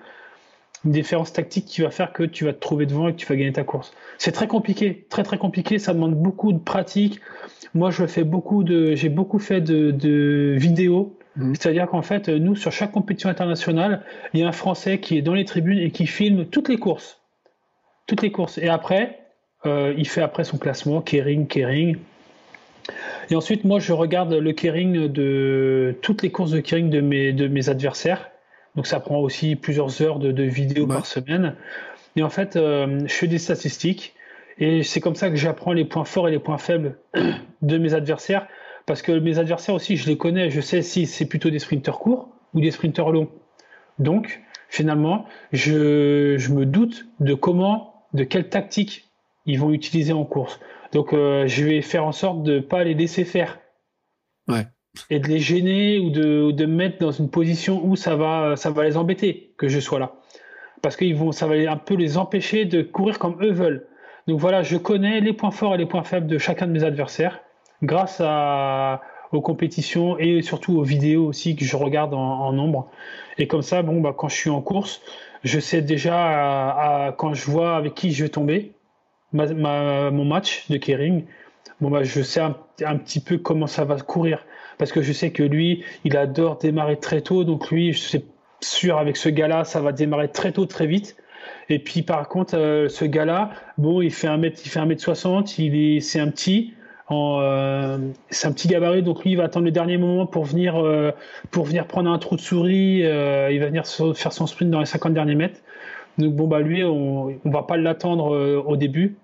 une différence tactique qui va faire que tu vas te trouver devant et que tu vas gagner ta course. C'est très compliqué, très très compliqué, ça demande beaucoup de pratique. Moi, je fais beaucoup de, j'ai beaucoup fait de, de vidéos. Mmh. C'est-à-dire qu'en fait, nous, sur chaque compétition internationale, il y a un Français qui est dans les tribunes et qui filme toutes les courses. Toutes les courses. Et après, euh, il fait après son classement, Kering, Kering. Et ensuite, moi, je regarde le kering de toutes les courses de kering de mes, de mes adversaires. Donc, ça prend aussi plusieurs heures de, vidéos par semaine. Et en fait, euh, je fais des statistiques. Et c'est comme ça que j'apprends les points forts et les points faibles de mes adversaires. Parce que mes adversaires aussi, je les connais. Je sais si c'est plutôt des sprinteurs courts ou des sprinteurs longs. Donc, finalement, je, je me doute de comment, de quelle tactique ils vont utiliser en course. Donc, euh, je vais faire en sorte de ne pas les laisser faire. Ouais. Et de les gêner ou de, de me mettre dans une position où ça va, ça va les embêter que je sois là. Parce que ça va un peu les empêcher de courir comme eux veulent. Donc voilà, je connais les points forts et les points faibles de chacun de mes adversaires grâce aux compétitions et surtout aux vidéos aussi que je regarde en, nombre. Et comme ça, bon, bah, quand je suis en course, je sais déjà quand je vois avec qui je vais tomber mon match de Kering, bon bah, je sais un, petit peu comment ça va courir. Parce que je sais que lui, il adore démarrer très tôt. Donc lui, je suis sûr, avec ce gars-là, ça va démarrer très tôt, très vite. Et puis par contre, euh, ce gars-là, bon, il fait un mètre, il fait un mètre 60, il est, c'est un petit, euh, c'est un petit gabarit, donc lui, il va attendre le dernier moment pour venir, euh, pour venir prendre un trou de souris. il va venir faire son sprint dans les 50 derniers mètres. Donc bon bah lui, on, on va pas l'attendre au début.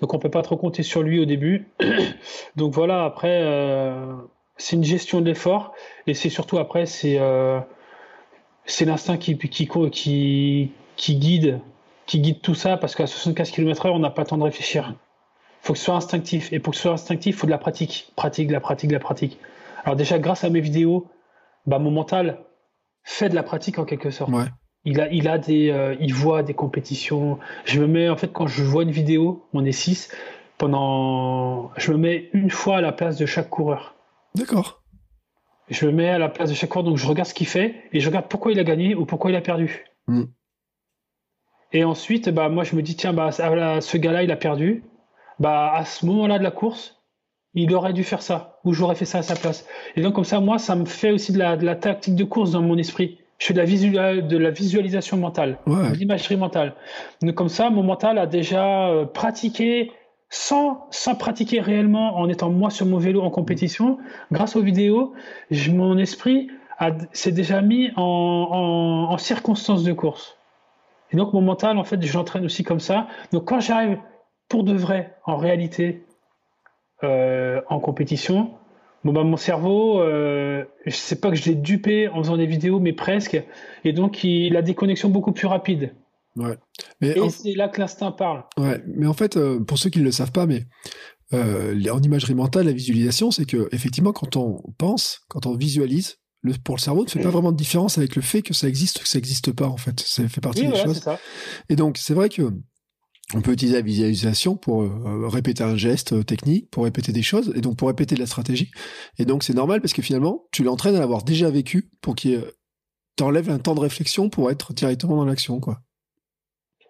Donc on peut pas trop compter sur lui au début. Donc voilà, après, c'est une gestion de l'effort et c'est surtout après, c'est euh, c'est l'instinct qui, qui, qui, qui, guide, qui guide tout ça parce qu'à 75 km/h, on n'a pas le temps de réfléchir. Il faut que ce soit instinctif. Et pour que ce soit instinctif, il faut de la pratique. Pratique, la pratique, la pratique. Alors déjà, grâce à mes vidéos, bah, mon mental fait de la pratique en quelque sorte. Ouais. Il a, il a des, euh, il voit des compétitions. Je me mets, en fait, quand je vois une vidéo, on est 6, pendant, je me mets une fois à la place de chaque coureur. D'accord. Je me mets à la place de chaque coureur, donc je regarde ce qu'il fait et je regarde pourquoi il a gagné ou pourquoi il a perdu. Hmm. Et ensuite, bah, moi, je me dis, tiens, bah, ce gars-là, il a perdu. Bah, à ce moment-là de la course, il aurait dû faire ça, ou j'aurais fait ça à sa place. Et donc, comme ça, moi, ça me fait aussi de la, de la tactique de course dans mon esprit je fais de la, de la visualisation mentale, de l'imagerie mentale. Donc, comme ça, mon mental a déjà euh, pratiqué sans, pratiquer réellement en étant moi sur mon vélo en compétition. Grâce aux vidéos, mon esprit s'est déjà mis en, en, en circonstance de course. Et donc mon mental, en fait, je l'entraîne aussi comme ça. Donc quand j'arrive pour de vrai, en réalité, euh, en compétition, Bon, bah, mon cerveau, euh, je sais pas que je l'ai dupé en faisant des vidéos, mais presque. Et donc, il a des connexions beaucoup plus rapides. Ouais. Mais et c'est là que l'instinct parle. Ouais. Mais en fait, euh, pour ceux qui ne le savent pas, mais euh, en imagerie mentale, la visualisation, c'est que effectivement, quand on pense, quand on visualise, le, pour le cerveau, ne fait pas vraiment de différence avec le fait que ça existe ou que ça n'existe pas, en fait. Ça fait partie des choses. Ça. Et donc, c'est vrai que on peut utiliser la visualisation pour euh, répéter un geste euh, technique, pour répéter des choses, et donc pour répéter de la stratégie. Et donc c'est normal parce que finalement, tu l'entraînes à l'avoir déjà vécu pour qu'il t'enlève un temps de réflexion pour être directement dans l'action, quoi.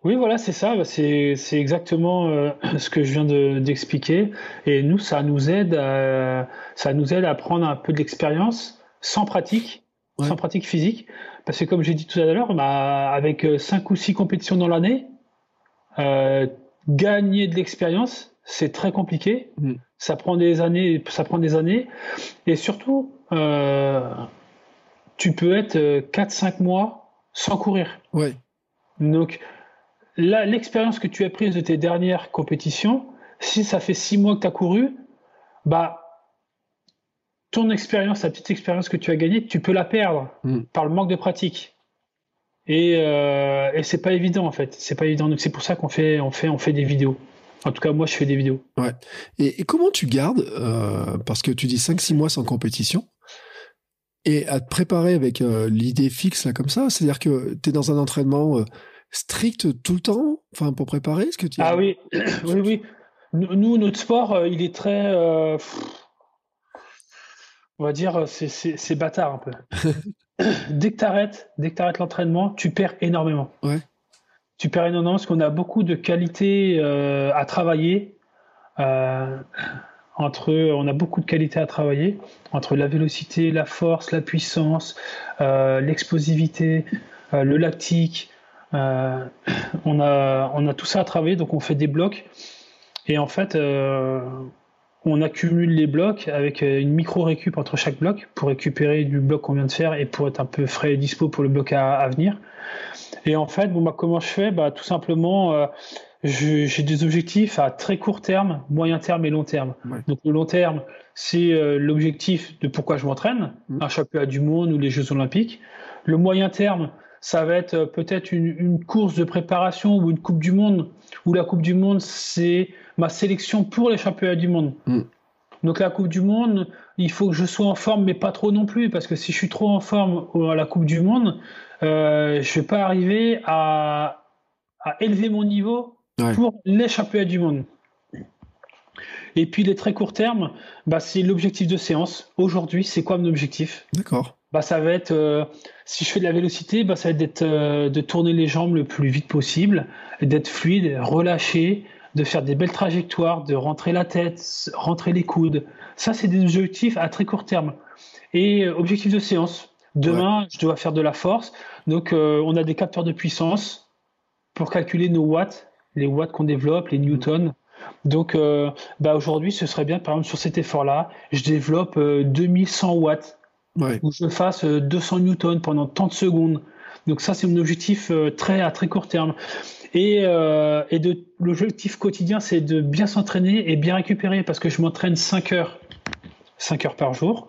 Oui, voilà, c'est ça. C'est exactement euh, ce que je viens d'expliquer. et nous, ça nous aide, à, ça nous aide à prendre un peu d'expérience sans pratique, sans pratique physique, parce que comme j'ai dit tout à l'heure, bah, avec cinq ou six compétitions dans l'année, euh, gagner de l'expérience, c'est très compliqué. Mm. Ça prend des années, ça prend des années. Et surtout, euh, tu peux être 4-5 euh, mois sans courir. Ouais. Donc, l'expérience que tu as prise de tes dernières compétitions, si ça fait 6 mois que tu as couru, bah, ton expérience, la petite expérience que tu as gagnée, tu peux la perdre mm. par le manque de pratique. Et, euh, et c'est pas évident en fait. C'est pas évident. Donc c'est pour ça qu'on fait, on fait, on fait des vidéos. En tout cas, moi, je fais des vidéos. Ouais. Et, comment tu gardes, euh, parce que tu dis 5-6 mois sans compétition, et à te préparer avec euh, l'idée fixe là comme ça, c'est-à-dire que tu es dans un entraînement euh, strict tout le temps, enfin pour préparer ce que tu Ah oui, oui, oui. Nous, notre sport, il est très, on va dire, c'est bâtard un peu. dès que tu arrêtes, dès que tu l'entraînement, tu perds énormément. Ouais. Tu perds énormément parce qu'on a beaucoup de qualités euh, à travailler. Euh, entre, on a beaucoup de qualités à travailler entre la vélocité, la force, la puissance, euh, l'explosivité, le lactique. On, a, on a tout ça à travailler, donc on fait des blocs. Et en fait, on accumule les blocs avec une micro-récup entre chaque bloc pour récupérer du bloc qu'on vient de faire et pour être un peu frais et dispo pour le bloc à venir. Et en fait, bon, bah, comment je fais? Bah, Tout simplement, euh, j'ai des objectifs à très court terme, moyen terme et long terme. Donc le long terme, c'est euh, l'objectif de pourquoi je m'entraîne, mmh. un championnat du monde ou les Jeux olympiques. Le moyen terme, ça va être euh, peut-être une, course de préparation ou une Coupe du Monde, où la Coupe du Monde, c'est ma sélection pour les championnats du monde. Mmh. Donc la Coupe du Monde, il faut que je sois en forme, mais pas trop non plus, parce que si je suis trop en forme à la Coupe du Monde, euh, je vais pas arriver à, élever mon niveau pour les championnats du monde. Et puis les très courts termes, bah, c'est l'objectif de séance. Aujourd'hui, c'est quoi mon objectif? D'accord. Bah, ça va être, euh, si je fais de la vélocité, bah, ça va être euh, de tourner les jambes le plus vite possible, d'être fluide, relâché, de faire des belles trajectoires, de rentrer la tête, rentrer les coudes. Ça, c'est des objectifs à très court terme. Et euh, objectif de séance, Demain, je dois faire de la force. Donc, euh, on a des capteurs de puissance pour calculer nos watts, les watts qu'on développe, les newtons. Donc, euh, bah aujourd'hui, ce serait bien, par exemple, sur cet effort-là, je développe 2100 euh, ou je fasse 200 newtons pendant 30 secondes. Donc, ça, c'est mon objectif très à très court terme. Et, et de l'objectif quotidien, c'est de bien s'entraîner et bien récupérer, parce que je m'entraîne 5 heures, 5 heures par jour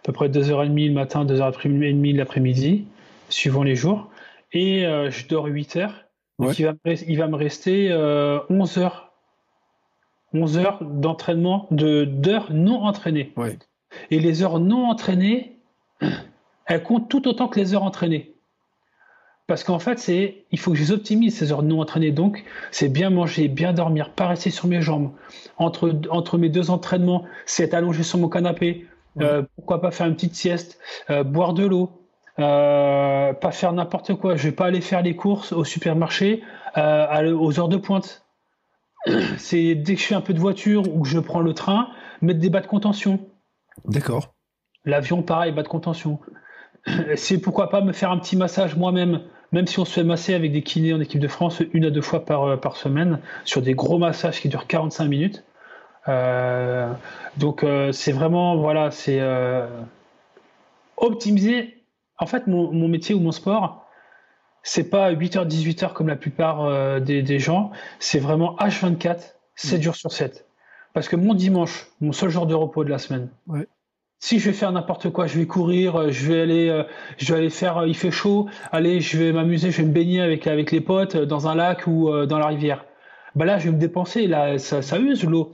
à peu près 2h30 le matin, 2h30 l'après-midi, suivant les jours. Et euh, je dors 8 heures. Donc il, va me, il va me rester 11 euh, heures. 11 heures d'entraînement, d'heures non entraînées. Et les heures non entraînées, elles comptent tout autant que les heures entraînées. Parce qu'en fait, c'est, il faut que je les optimise ces heures non entraînées. Donc, c'est bien manger, bien dormir, pas rester sur mes jambes. Entre, entre mes deux entraînements, c'est être allongé sur mon canapé, euh, pourquoi pas faire une petite sieste, euh, boire de l'eau, euh, pas faire n'importe quoi. Je vais pas aller faire les courses au supermarché aux heures de pointe. C'est dès que je fais un peu de voiture ou que je prends le train, mettre des bas de contention. D'accord. L'avion, pareil, bas de contention. C'est pourquoi pas me faire un petit massage moi-même, même si on se fait masser avec des kinés en équipe de France une à deux fois par, par semaine, sur des gros massages qui durent 45 minutes. Euh, donc euh, c'est vraiment voilà, c'est euh, optimiser. En fait, mon, métier ou mon sport, c'est pas 8h, 18h comme la plupart des, gens, c'est vraiment H24, 7 jours sur 7. Parce que mon dimanche, mon seul jour de repos de la semaine, si je vais faire n'importe quoi, je vais courir, je vais aller, je vais aller faire, il fait chaud, allez, je vais m'amuser, je vais me baigner avec, avec les potes dans un lac ou dans la rivière. Bah là, je vais me dépenser, là, ça, ça use l'eau.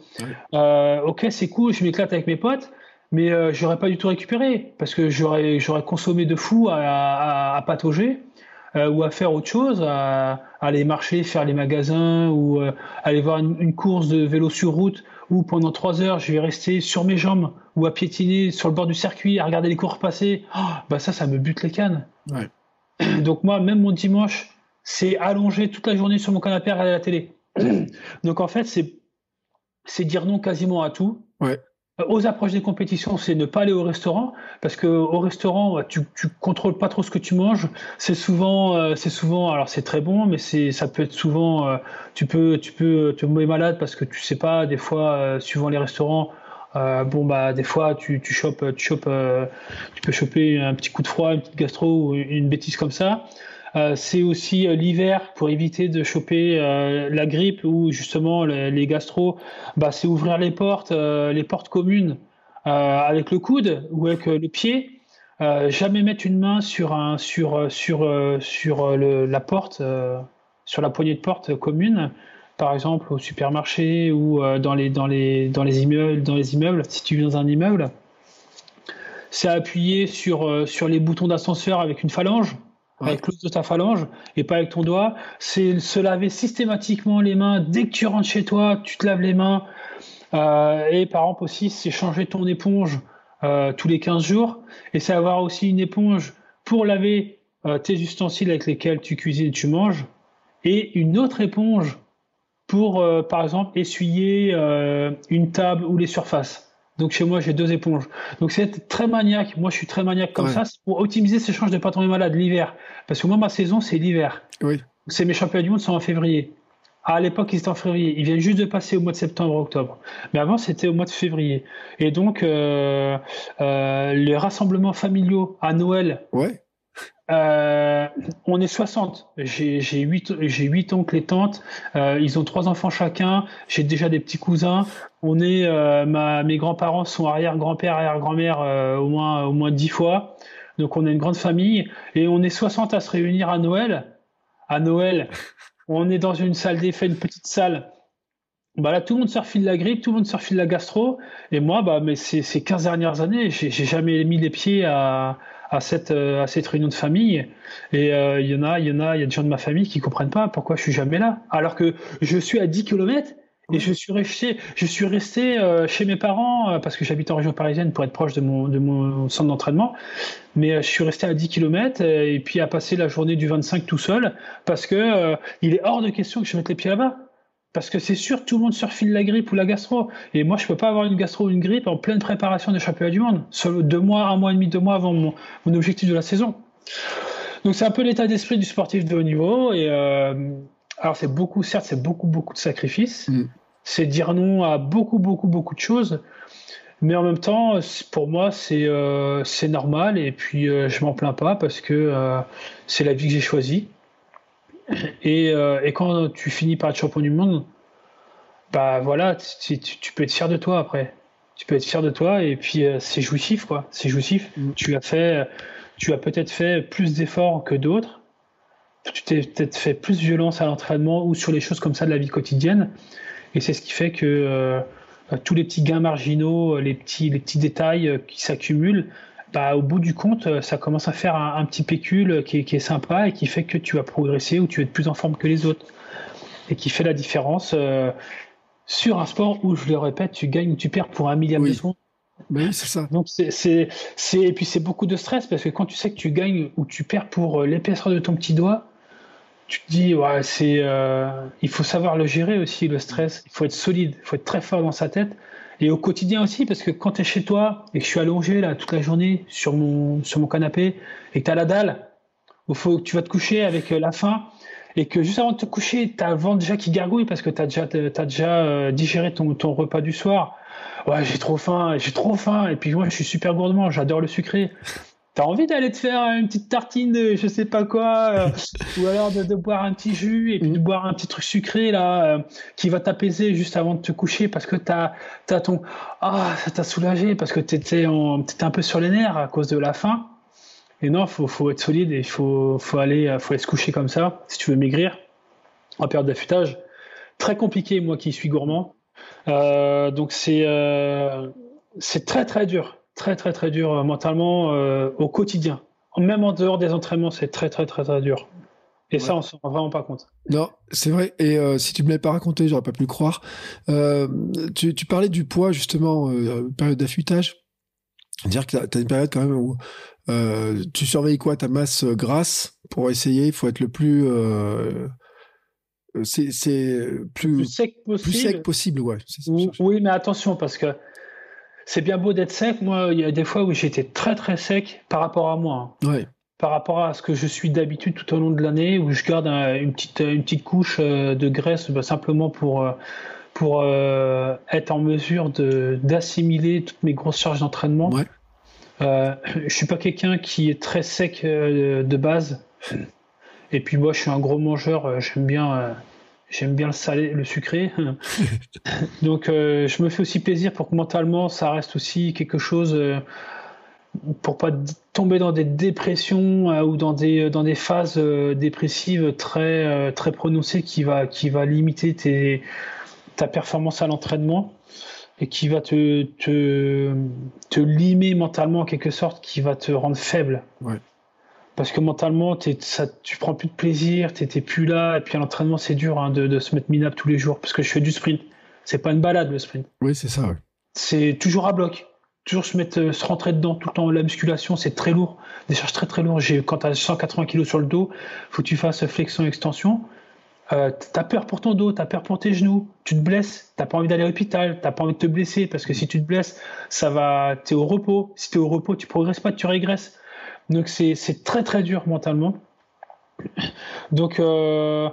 Euh, ok, c'est cool, je m'éclate avec mes potes, mais euh, j'aurais pas du tout récupéré parce que j'aurais, j'aurais consommé de fou à, à, à patauger euh, ou à faire autre chose, à, aller marcher, faire les magasins ou euh, aller voir une, course de vélo sur route où pendant trois heures, je vais rester sur mes jambes ou à piétiner sur le bord du circuit, à regarder les cours passer. Oh, bah ça, ça me bute les cannes. Ouais. Donc moi, même mon dimanche, c'est allonger toute la journée sur mon canapé à regarder la télé. Donc en fait, c'est dire non quasiment à tout. Ouais. Euh, aux approches des compétitions, c'est ne pas aller au restaurant parce que au restaurant, tu, tu contrôles pas trop ce que tu manges. C'est souvent, euh, c'est souvent, alors c'est très bon, mais c'est, ça peut être souvent, euh, tu peux, tu peux te tomber malade parce que tu sais pas. Des fois, suivant les restaurants, bon bah des fois tu, tu chopes, tu chopes, tu peux choper un petit coup de froid, une petite gastro ou une bêtise comme ça. Euh, c'est aussi euh, l'hiver pour éviter de choper euh, la grippe ou justement les, gastro. Bah, c'est ouvrir les portes, les portes communes avec le coude ou avec le pied. jamais mettre une main sur la porte sur la poignée de porte commune par exemple au supermarché ou dans les immeubles si tu vis dans un immeuble c'est appuyer sur les boutons d'ascenseur avec une phalange avec l'os de ta phalange et pas avec ton doigt. C'est se laver systématiquement les mains dès que tu rentres chez toi, tu te laves les mains. Euh, et par exemple aussi, c'est changer ton éponge euh, tous les 15 jours. Et c'est avoir aussi une éponge pour laver euh, tes ustensiles avec lesquels tu cuisines et tu manges. Et une autre éponge pour, par exemple, essuyer une table ou les surfaces. Donc chez moi, j'ai deux éponges. Donc c'est très maniaque. Moi, je suis très maniaque comme ça. pour optimiser ces chances de pas tomber malade l'hiver. Parce que moi, ma saison, c'est l'hiver. Oui. C'est mes championnats du monde sont en février. À l'époque, ils étaient en février. Ils viennent juste de passer au mois de septembre, octobre. Mais avant, c'était au mois de février. Et donc, euh, euh, les rassemblements familiaux à Noël. Ouais. Euh, on est 60. J'ai 8, huit oncles et tantes. Euh, ils ont trois enfants chacun. J'ai déjà des petits cousins. On est, euh, mes grands-parents sont arrière-grand-père, arrière-grand-mère au moins au moins 10 fois. Donc on est une grande famille et on est 60 à se réunir à Noël. À Noël, on est dans une salle d'effet, une petite salle. Bah là, tout le monde se refile la grippe, tout le monde se refile la gastro. Et moi, bah, mais ces, ces 15 dernières années, j'ai jamais mis les pieds à, à cette, euh, à cette réunion de famille. Et euh, il y en a, il y en a, il y a des gens de ma famille qui comprennent pas pourquoi je suis jamais là. Alors que je suis à 10 km et je suis resté, je suis resté euh, chez mes parents parce que j'habite en région parisienne pour être proche de mon, de mon centre d'entraînement. Mais je suis resté à 10 km et puis à passer la journée du 25 tout seul parce que il est hors de question que je mette les pieds là-bas. Parce que c'est sûr, tout le monde se refile la grippe ou la gastro. Et moi, je peux pas avoir une gastro ou une grippe en pleine préparation des championnats du monde. Seulement deux mois, un mois et demi, deux mois avant mon, objectif de la saison. Donc c'est un peu l'état d'esprit du sportif de haut niveau. Et euh, alors c'est beaucoup, certes, c'est beaucoup, beaucoup de sacrifices. Mm. C'est dire non à beaucoup, beaucoup, beaucoup de choses. Mais en même temps, pour moi, c'est euh, normal. Et puis, euh, je m'en plains pas parce que euh, c'est la vie que j'ai choisie. Et, euh, et, quand tu finis par être champion du monde, bah voilà, tu, tu, peux être fier de toi après. Tu peux être fier de toi et puis euh, c'est jouissif quoi. C'est jouissif. Mm. Tu as fait, tu as peut-être fait plus d'efforts que d'autres. Tu t'es peut-être fait plus violence à l'entraînement ou sur les choses comme ça de la vie quotidienne. Et c'est ce qui fait que euh, tous les petits gains marginaux, les petits, les petits détails qui s'accumulent, bah, au bout du compte, euh, ça commence à faire un, petit pécule qui est, sympa et qui fait que tu vas progresser ou tu être plus en forme que les autres. Et qui fait la différence euh, sur un sport où, je le répète, tu gagnes ou tu perds pour un milliard de secondes. Oui, c'est ça. Donc c'est, et puis c'est beaucoup de stress parce que quand tu sais que tu gagnes ou tu perds pour euh, l'épaisseur de ton petit doigt, tu te dis ouais c'est, il faut savoir le gérer aussi le stress. Il faut être solide, il faut être très fort dans sa tête et au quotidien aussi, parce que quand tu chez toi et que je suis allongé là toute la journée sur mon, sur mon canapé et que tu la dalle, il faut tu vas te coucher avec euh, la faim et que juste avant de te coucher, tu as le ventre déjà qui gargouille parce que tu as déjà, déjà euh, digéré ton, ton repas du soir. Ouais, j'ai trop faim, j'ai trop faim. Et puis moi, je suis super gourmand, j'adore le sucré. T'as envie d'aller te faire une petite tartine de je sais pas quoi, euh, ou alors de, boire un petit jus et puis de boire un petit truc sucré là euh, qui va t'apaiser juste avant de te coucher parce que t'as as ton ah ça t'a soulagé parce que t'étais étais un peu sur les nerfs à cause de la faim. Et non, faut faut être solide et il faut faut aller faut aller se coucher comme ça si tu veux maigrir en période d'affûtage. Très compliqué moi qui suis gourmand. Euh, donc c'est c'est très très dur très très très dur euh, mentalement euh, au quotidien. Même en dehors des entraînements, c'est très très très très dur. Et ça, on s'en rend vraiment pas compte. Non, c'est vrai. Et euh, si tu me l'avais pas raconté, j'aurais pas pu le croire. tu, tu, parlais du poids justement, période d'affûtage. Dire que tu as une période quand même où tu surveilles quoi? Ta masse grasse? Pour essayer. Il faut être le plus c'est plus, plus, sec possible. Plus sec possible, ouais. Oui, mais attention parce que c'est bien beau d'être sec. Moi, il y a des fois où j'étais très très sec par rapport à moi. Hein. Par rapport à ce que je suis d'habitude tout au long de l'année, où je garde une, petite, une petite couche euh, de graisse bah, simplement pour, euh, pour euh, être en mesure d'assimiler toutes mes grosses charges d'entraînement. Ouais. Euh, je suis pas quelqu'un qui est très sec de base. Et puis moi, je suis un gros mangeur. J'aime bien J'aime bien le salé, le sucré. Donc, euh, je me fais aussi plaisir pour que mentalement, ça reste aussi quelque chose euh, pour pas tomber dans des dépressions euh, ou dans des, dans des phases dépressives très, très prononcées qui va, qui va limiter tes, ta performance à l'entraînement et qui va te, te, te limer mentalement en quelque sorte, qui va te rendre faible. Ouais. Parce que mentalement, ça, tu prends plus de plaisir, tu n'étais plus là, et puis à l'entraînement, c'est dur hein, de, se mettre minable tous les jours, parce que je fais du sprint. C'est pas une balade le sprint. Oui, c'est ça. C'est toujours à bloc. Toujours se mettre, euh, se rentrer dedans tout le temps. La musculation, c'est très lourd. Des charges très très lourdes. Quand tu as 180 kg sur le dos, faut que tu fasses flexion-extension. Euh, tu as peur pour ton dos, tu as peur pour tes genoux, tu te blesses, tu pas envie d'aller à l'hôpital, tu pas envie de te blesser parce que si tu te blesses, ça va, tu es au repos. Si tu es au repos, tu progresses pas, tu régresses. Donc c'est très très dur mentalement. Donc euh,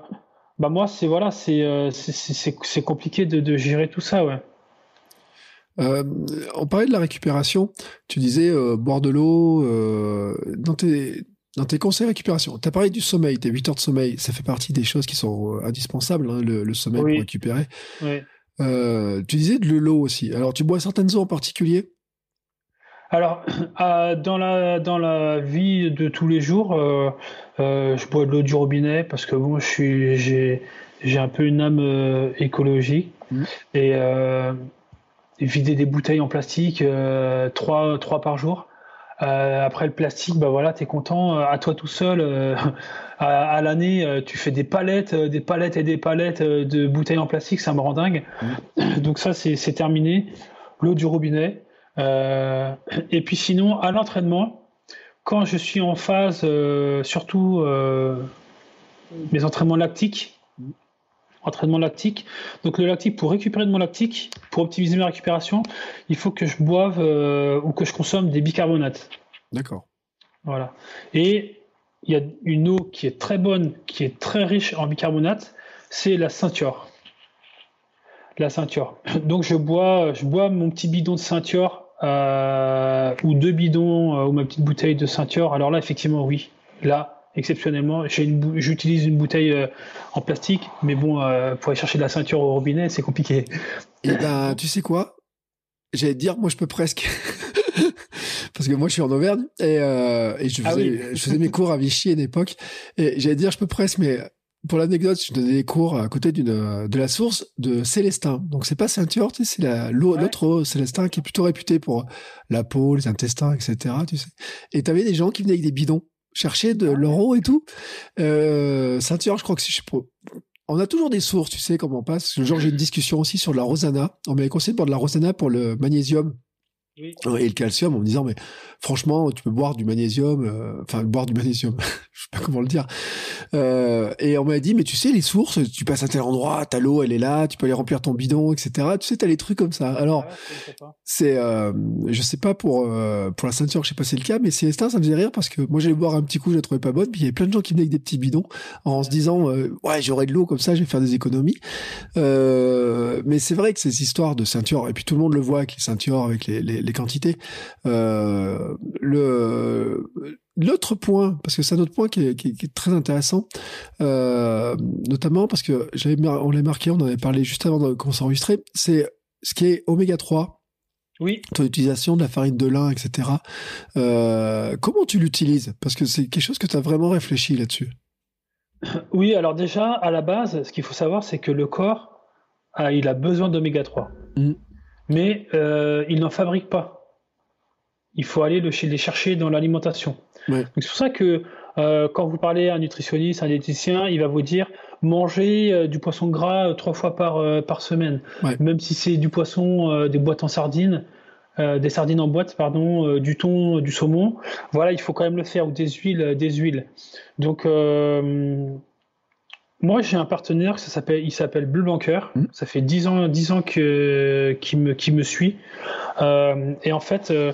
bah moi c'est voilà c'est euh, c'est compliqué de, de, gérer tout ça ouais. Euh, on parlait de la récupération. Tu disais boire de l'eau dans tes dans tes conseils récupération. Tu as parlé du sommeil, tes 8 heures de sommeil, ça fait partie des choses qui sont indispensables, hein, le, sommeil pour récupérer. Oui. tu disais de l'eau aussi. Alors, tu bois certaines eaux en particulier? Alors, dans, la, dans la vie de tous les jours, euh, euh, je bois de l'eau du robinet parce que bon, j'ai, un peu une âme euh, écologique. Mmh. Et, vider des bouteilles en plastique, trois, trois par jour. après le plastique, bah voilà, es content. À toi tout seul, à, l'année, tu fais des palettes, des palettes et des palettes de bouteilles en plastique, ça me rend dingue. Mmh. Donc ça, c'est terminé. L'eau du robinet. Euh, et puis sinon, à l'entraînement, quand je suis en phase, euh, surtout euh, mes entraînements lactiques, entraînement lactique. Donc le lactique, pour récupérer de mon lactique, pour optimiser ma récupération, il faut que je boive ou que je consomme des bicarbonates. D'accord. Voilà. Et il y a une eau qui est très bonne, qui est très riche en bicarbonate, c'est la ceinture. La ceinture. Donc je bois, je bois mon petit bidon de ceinture euh, ou deux bidons euh, ou ma petite bouteille de ceinture, alors là, effectivement, oui. Là, exceptionnellement, j'utilise une bouteille euh, en plastique, mais bon, pour aller chercher de la ceinture au robinet, c'est compliqué. Et eh ben, tu sais quoi? J'allais te dire, moi, je peux presque. Parce que moi, je suis en Auvergne et, et je, ah faisais, je, faisais, mes cours à Vichy à l'époque. Et j'allais dire, je peux presque, mais pour l'anecdote, je donnais des cours à côté d'une de la source de Célestin. Donc c'est pas ceinture, tu sais, c'est l'autre Célestin qui est plutôt réputé pour la peau, les intestins, etc. Tu sais. Et t'avais des gens qui venaient avec des bidons chercher de l'euro et tout. Euh, ceinture, je crois que si je on a toujours des sources, tu sais, comment on passe. Genre, j'ai une discussion aussi sur la rosana. On m'avait conseillé de boire de la rosana pour le magnésium. Et le calcium en me disant mais franchement tu peux boire du magnésium euh, enfin boire du magnésium je sais pas comment le dire. Euh, et on m'a dit mais tu sais les sources tu passes à tel endroit ta l'eau elle est là tu peux aller remplir ton bidon etc tu sais t'as les trucs comme ça. Alors ah c'est euh, je sais pas pour pour la ceinture je sais pas si c'est le cas mais Célestin ça me faisait rire parce que moi j'allais boire un petit coup je la trouvais pas bonne puis il y avait plein de gens qui venaient avec des petits bidons en se disant ouais j'aurai de l'eau comme ça je vais faire des économies. Mais c'est vrai que ces histoires de ceinture et puis tout le monde le voit avec les ceintures avec les les quantités. Euh, le L'autre point, parce que c'est un autre point qui est, très intéressant, euh, notamment parce que j'avais, on l'a marqué, on en avait parlé juste avant de commencer à enregistrer, c'est ce qui est oméga 3. Oui. Ton utilisation de la farine de lin, etc. Euh, comment tu l'utilises? Parce que c'est quelque chose que tu as vraiment réfléchi là-dessus. Oui, alors déjà, à la base, ce qu'il faut savoir, c'est que le corps, a, il a besoin d'oméga 3 mais euh, ils n'en fabriquent pas. Il faut aller le, les chercher dans l'alimentation. C'est pour ça que euh, quand vous parlez à un nutritionniste, un diététicien, il va vous dire manger euh, du poisson gras trois fois par, par semaine. Même si c'est du poisson, des boîtes en sardines, des sardines en boîte, pardon, du thon, du saumon. Voilà, il faut quand même le faire ou des huiles, des huiles. Donc moi, j'ai un partenaire, ça s'appelle, il s'appelle Bleu Banker. Mmh. Ça fait 10 ans, 10 ans que, qu'il me, qui me suit. Euh, et en fait, euh,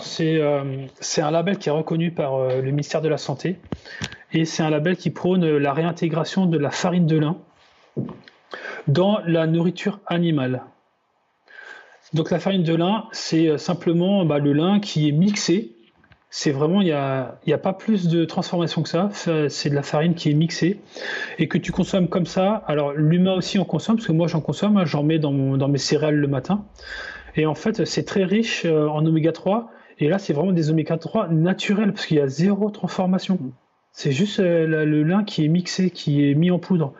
c'est, euh, c'est un label qui est reconnu par le ministère de la Santé. Et c'est un label qui prône la réintégration de la farine de lin dans la nourriture animale. Donc la farine de lin, c'est simplement bah, le lin qui est mixé C'est vraiment, il n'y a, a pas plus de transformation que ça. C'est de la farine qui est mixée et que tu consommes comme ça. Alors, l'humain aussi en consomme, parce que moi j'en consomme, hein, j'en mets dans, dans mes céréales le matin. Et en fait, c'est très riche euh, en oméga 3. Et là, c'est vraiment des oméga 3 naturels, parce qu'il y a zéro transformation. C'est juste euh, le lin qui est mixé, qui est mis en poudre.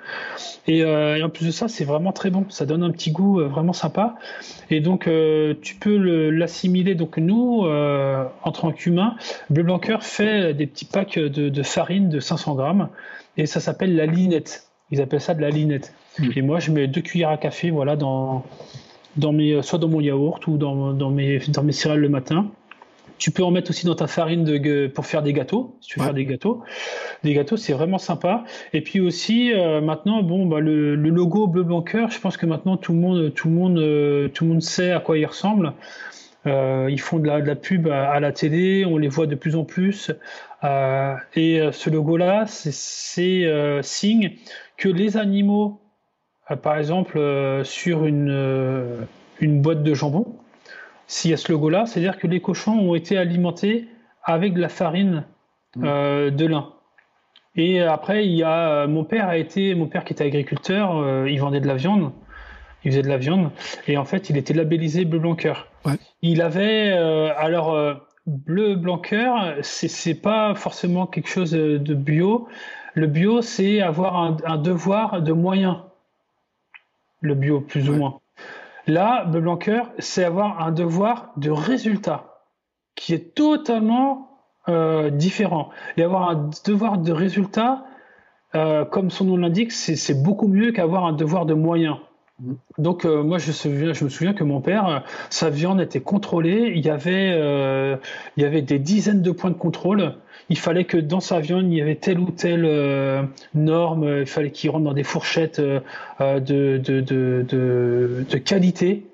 Euh, et, en plus de ça, c'est vraiment très bon. Ça donne un petit goût euh, vraiment sympa. Et donc, tu peux l'assimiler. Donc, nous, en tant qu'humains, Bleu Blanqueur fait des petits packs de, farine de 500 grammes. Et ça s'appelle la linette. Ils appellent ça de la linette. Mm. Et moi, je mets deux cuillères à café, voilà, dans, dans mes, soit dans mon yaourt ou dans, dans, mes, dans mes céréales le matin. Tu peux en mettre aussi dans ta farine de, pour faire des gâteaux, si tu veux faire des gâteaux. Des gâteaux, c'est vraiment sympa. Et puis aussi, euh, maintenant, bon, bah, le, logo bleu blanc cœur, je pense que maintenant tout le monde, tout le monde, euh, tout le monde sait à quoi il ressemble. Euh, ils font de la, de la pub à, la télé, on les voit de plus en plus. et ce logo-là, c'est signe que les animaux, par exemple, sur une, une boîte de jambon, s'il y a ce logo-là, c'est-à-dire que les cochons ont été alimentés avec de la farine mm. euh, de lin. Et après, il y a euh, mon père a été, mon père qui était agriculteur, euh, il vendait de la viande, il faisait de la viande, et en fait, il était labellisé bleu blanc cœur. Il avait alors bleu blanc cœur, c'est pas forcément quelque chose de bio. Le bio, c'est avoir un, devoir de moyens. Le bio, plus ou moins. Là, le Blanqueur, c'est avoir un devoir de résultat qui est totalement euh, différent. Et avoir un devoir de résultat, euh, comme son nom l'indique, c'est beaucoup mieux qu'avoir un devoir de moyens. Donc euh, moi je, je, me souviens que mon père, sa viande était contrôlée, il y avait, il y avait des dizaines de points de contrôle il fallait que dans sa viande, il y avait telle ou telle euh, norme, il fallait qu'il rentre dans des fourchettes euh, euh, de, qualité.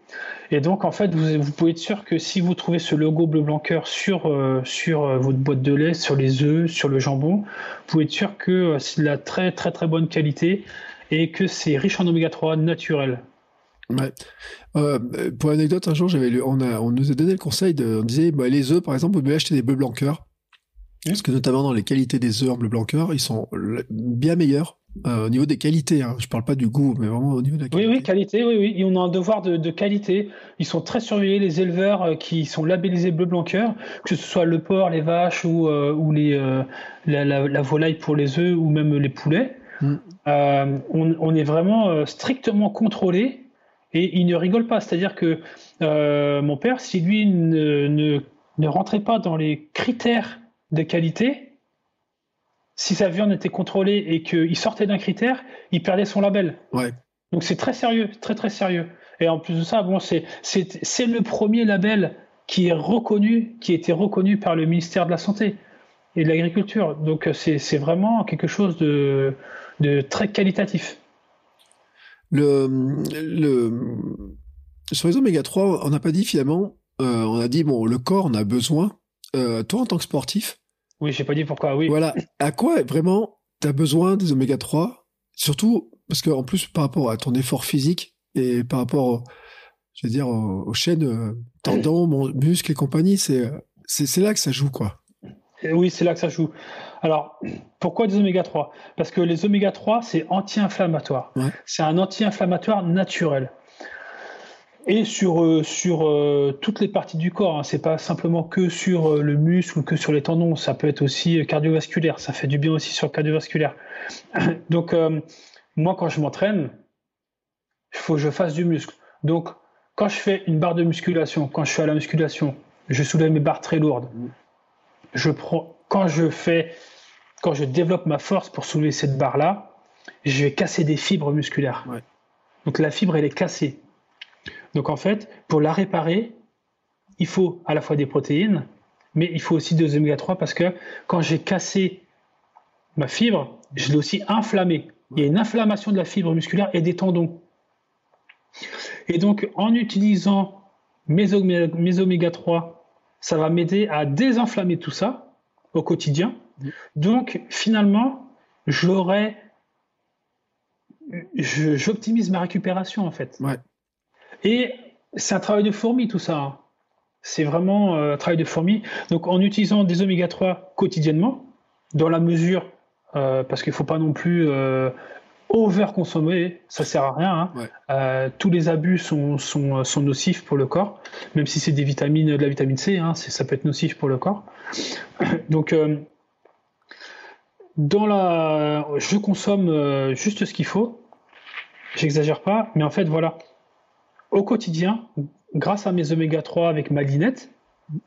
Et donc, en fait, vous, pouvez être sûr que si vous trouvez ce logo bleu blanc cœur sur, votre boîte de lait, sur les œufs, sur le jambon, vous pouvez être sûr que c'est de la très, très, très bonne qualité et que c'est riche en oméga 3 naturel. Ouais. pour l'anecdote, un jour, on, nous a donné le conseil de, on disait, bah, les œufs, par exemple, vous pouvez acheter des bœufs blanc cœur. Parce que notamment dans les qualités des blanc cœur, ils sont bien meilleurs euh, au niveau des qualités. Hein. Je parle pas du goût, mais vraiment au niveau de la qualité. Oui, oui, qualité, oui, oui. Et on a un devoir de, qualité. Ils sont très surveillés, les éleveurs euh, qui sont labellisés bleu blanc cœur, que ce soit le porc, les vaches ou, euh, ou les, la, volaille pour les œufs ou même les poulets. Mm. On, est vraiment strictement contrôlé et il ne rigole pas. C'est-à-dire que mon père, si lui ne, ne, ne rentrait pas dans les critères de qualité, si sa viande était contrôlée et qu'il sortait d'un critère, il perdait son label. Ouais. Donc c'est très sérieux, très très sérieux. Et en plus de ça, bon, c'est c'est le premier label qui est reconnu, qui a été reconnu par le ministère de la Santé et de l'Agriculture. Donc c'est vraiment quelque chose de, de très qualitatif. Le, le, sur les oméga 3, on n'a pas dit finalement, euh, on a dit, bon, le corps en a besoin. Euh, toi, en tant que sportif, oui, j'ai pas dit pourquoi, oui. Voilà. À quoi vraiment tu as besoin des oméga 3 Surtout parce qu'en plus, par rapport à ton effort physique et par rapport, je veux dire, aux, chaînes euh, tendons, muscles et compagnie, c'est, c'est, là que ça joue, quoi. Oui, c'est là que ça joue. Alors, pourquoi des oméga 3 Parce que les oméga 3, c'est anti-inflammatoire. C'est un anti-inflammatoire naturel et sur, euh, sur euh, toutes les parties du corps. Hein. C'est pas simplement que sur euh, le muscle ou que sur les tendons. Ça peut être aussi cardiovasculaire. Ça fait du bien aussi sur le cardiovasculaire. Donc, moi, quand je m'entraîne, il faut que je fasse du muscle. Donc, quand je fais une barre de musculation, quand je suis à la musculation, je soulève mes barres très lourdes. Je prends, quand je fais, quand je développe ma force pour soulever cette barre-là, je vais casser des fibres musculaires. Donc la fibre, elle est cassée. Donc en fait, pour la réparer, il faut à la fois des protéines, mais il faut aussi des oméga 3 parce que quand j'ai cassé ma fibre, je l'ai aussi inflammée. Il y a une inflammation de la fibre musculaire et des tendons. Et donc en utilisant mes oméga, 3, ça va m'aider à désinflammer tout ça au quotidien. Donc finalement, j'aurai j'optimise ma récupération en fait. Et c'est un travail de fourmi tout ça. Hein. C'est vraiment un travail de fourmi. Donc en utilisant des oméga 3 quotidiennement, dans la mesure, parce qu'il ne faut pas non plus over-consommer, ça sert à rien. Hein. tous les abus sont, sont, sont, nocifs pour le corps, même si c'est des vitamines, de la vitamine C, hein, ça peut être nocif pour le corps. Donc, dans la, je consomme juste ce qu'il faut. J'exagère pas, mais en fait, voilà. Au quotidien, grâce à mes oméga 3 avec ma linette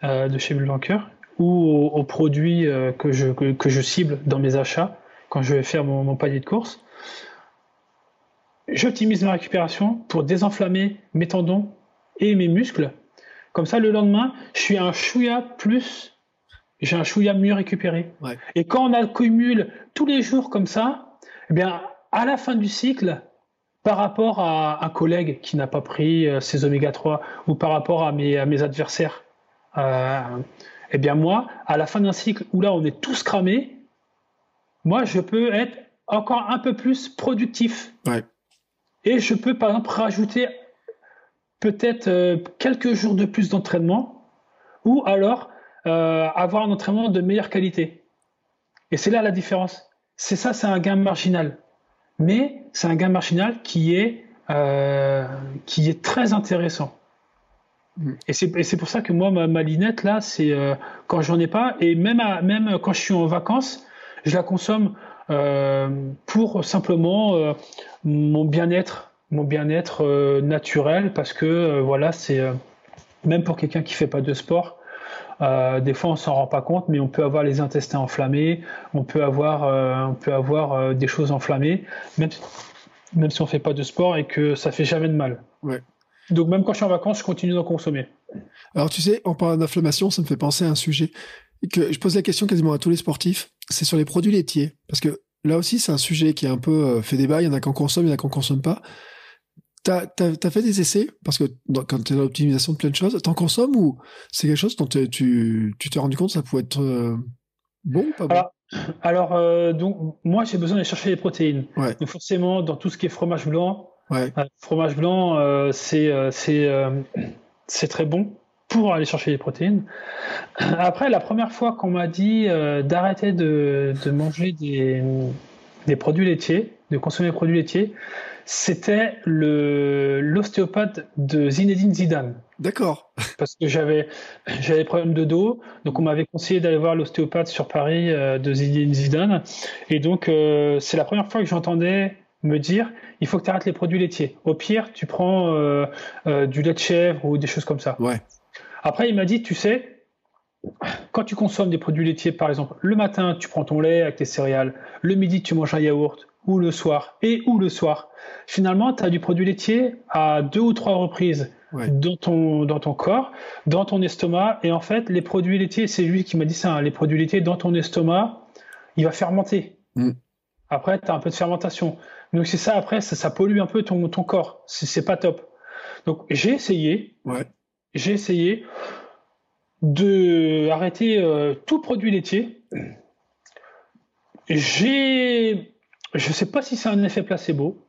euh, de chez Mulvanker ou aux, produits euh, que, je, que, je cible dans mes achats quand je vais faire mon, palier de course, j'optimise ma récupération pour désenflammer mes tendons et mes muscles. Comme ça, le lendemain, je suis un chouïa plus, j'ai un chouïa mieux récupéré. Et quand on accumule tous les jours comme ça, eh bien, à la fin du cycle, par rapport à un collègue qui n'a pas pris euh, ses oméga 3 ou par rapport à mes, adversaires, euh, eh bien moi, à la fin d'un cycle où là on est tous cramés, moi je peux être encore un peu plus productif. Et je peux par exemple rajouter peut-être euh, quelques jours de plus d'entraînement ou alors avoir un entraînement de meilleure qualité. Et c'est là la différence. C'est ça, c'est un gain marginal mais c'est un gain marginal qui est, euh, qui est très intéressant. Mm. Et c'est pour ça que moi, ma, linette, là, c'est euh, quand j'en ai pas, et même, même quand je suis en vacances, je la consomme euh, pour simplement mon bien-être, mon bien-être naturel, parce que voilà, c'est même pour quelqu'un qui fait pas de sport, euh, des fois, on s'en rend pas compte, mais on peut avoir les intestins enflammés, on peut avoir, euh, on peut avoir euh, des choses enflammées, même, même si on fait pas de sport et que ça fait jamais de mal. Donc même quand je suis en vacances, je continue d'en consommer. Alors tu sais, en parlant d'inflammation, ça me fait penser à un sujet que je pose la question quasiment à tous les sportifs, c'est sur les produits laitiers, parce que là aussi c'est un sujet qui est un peu fait débat, il y en a qui en consomment, il y en a qui en consomment pas. T'as as, fait des essais? Parce que quand tu es dans l'optimisation de plein de choses, t'en consommes ou c'est quelque chose dont tu t'es rendu compte que ça pouvait être euh, bon ou pas bon? Alors, euh, donc, moi, j'ai besoin d'aller chercher les protéines. Donc, forcément, dans tout ce qui est fromage blanc, euh, fromage blanc, c'est c'est très bon pour aller chercher les protéines. Après, la première fois qu'on m'a dit d'arrêter de, de, manger des, des produits laitiers, de consommer des produits laitiers, c'était le l'ostéopathe de Zinedine Zidane. D'accord. Parce que j'avais j'avais des problèmes de dos, donc on m'avait conseillé d'aller voir l'ostéopathe sur Paris euh, de Zinedine Zidane, et donc euh, c'est la première fois que j'entendais me dire il faut que tu arrêtes les produits laitiers. Au pire, tu prends euh, du lait de chèvre ou des choses comme ça. Ouais. Après, il m'a dit tu sais, quand tu consommes des produits laitiers, par exemple, le matin, tu prends ton lait avec tes céréales, le midi, tu manges un yaourt, ou le soir, et ou le soir, finalement, tu as du produit laitier à deux ou trois reprises dans, ton, dans ton corps, dans ton estomac. Et en fait, les produits laitiers, c'est lui qui m'a dit ça, hein, les produits laitiers dans ton estomac, il va fermenter. Mm. Après, tu as un peu de fermentation. Donc c'est ça, après, ça, pollue un peu ton, ton corps. C'est pas top. Donc j'ai essayé, j'ai essayé de arrêter euh, tout produit laitier. J'ai, je sais pas si c'est un effet placebo.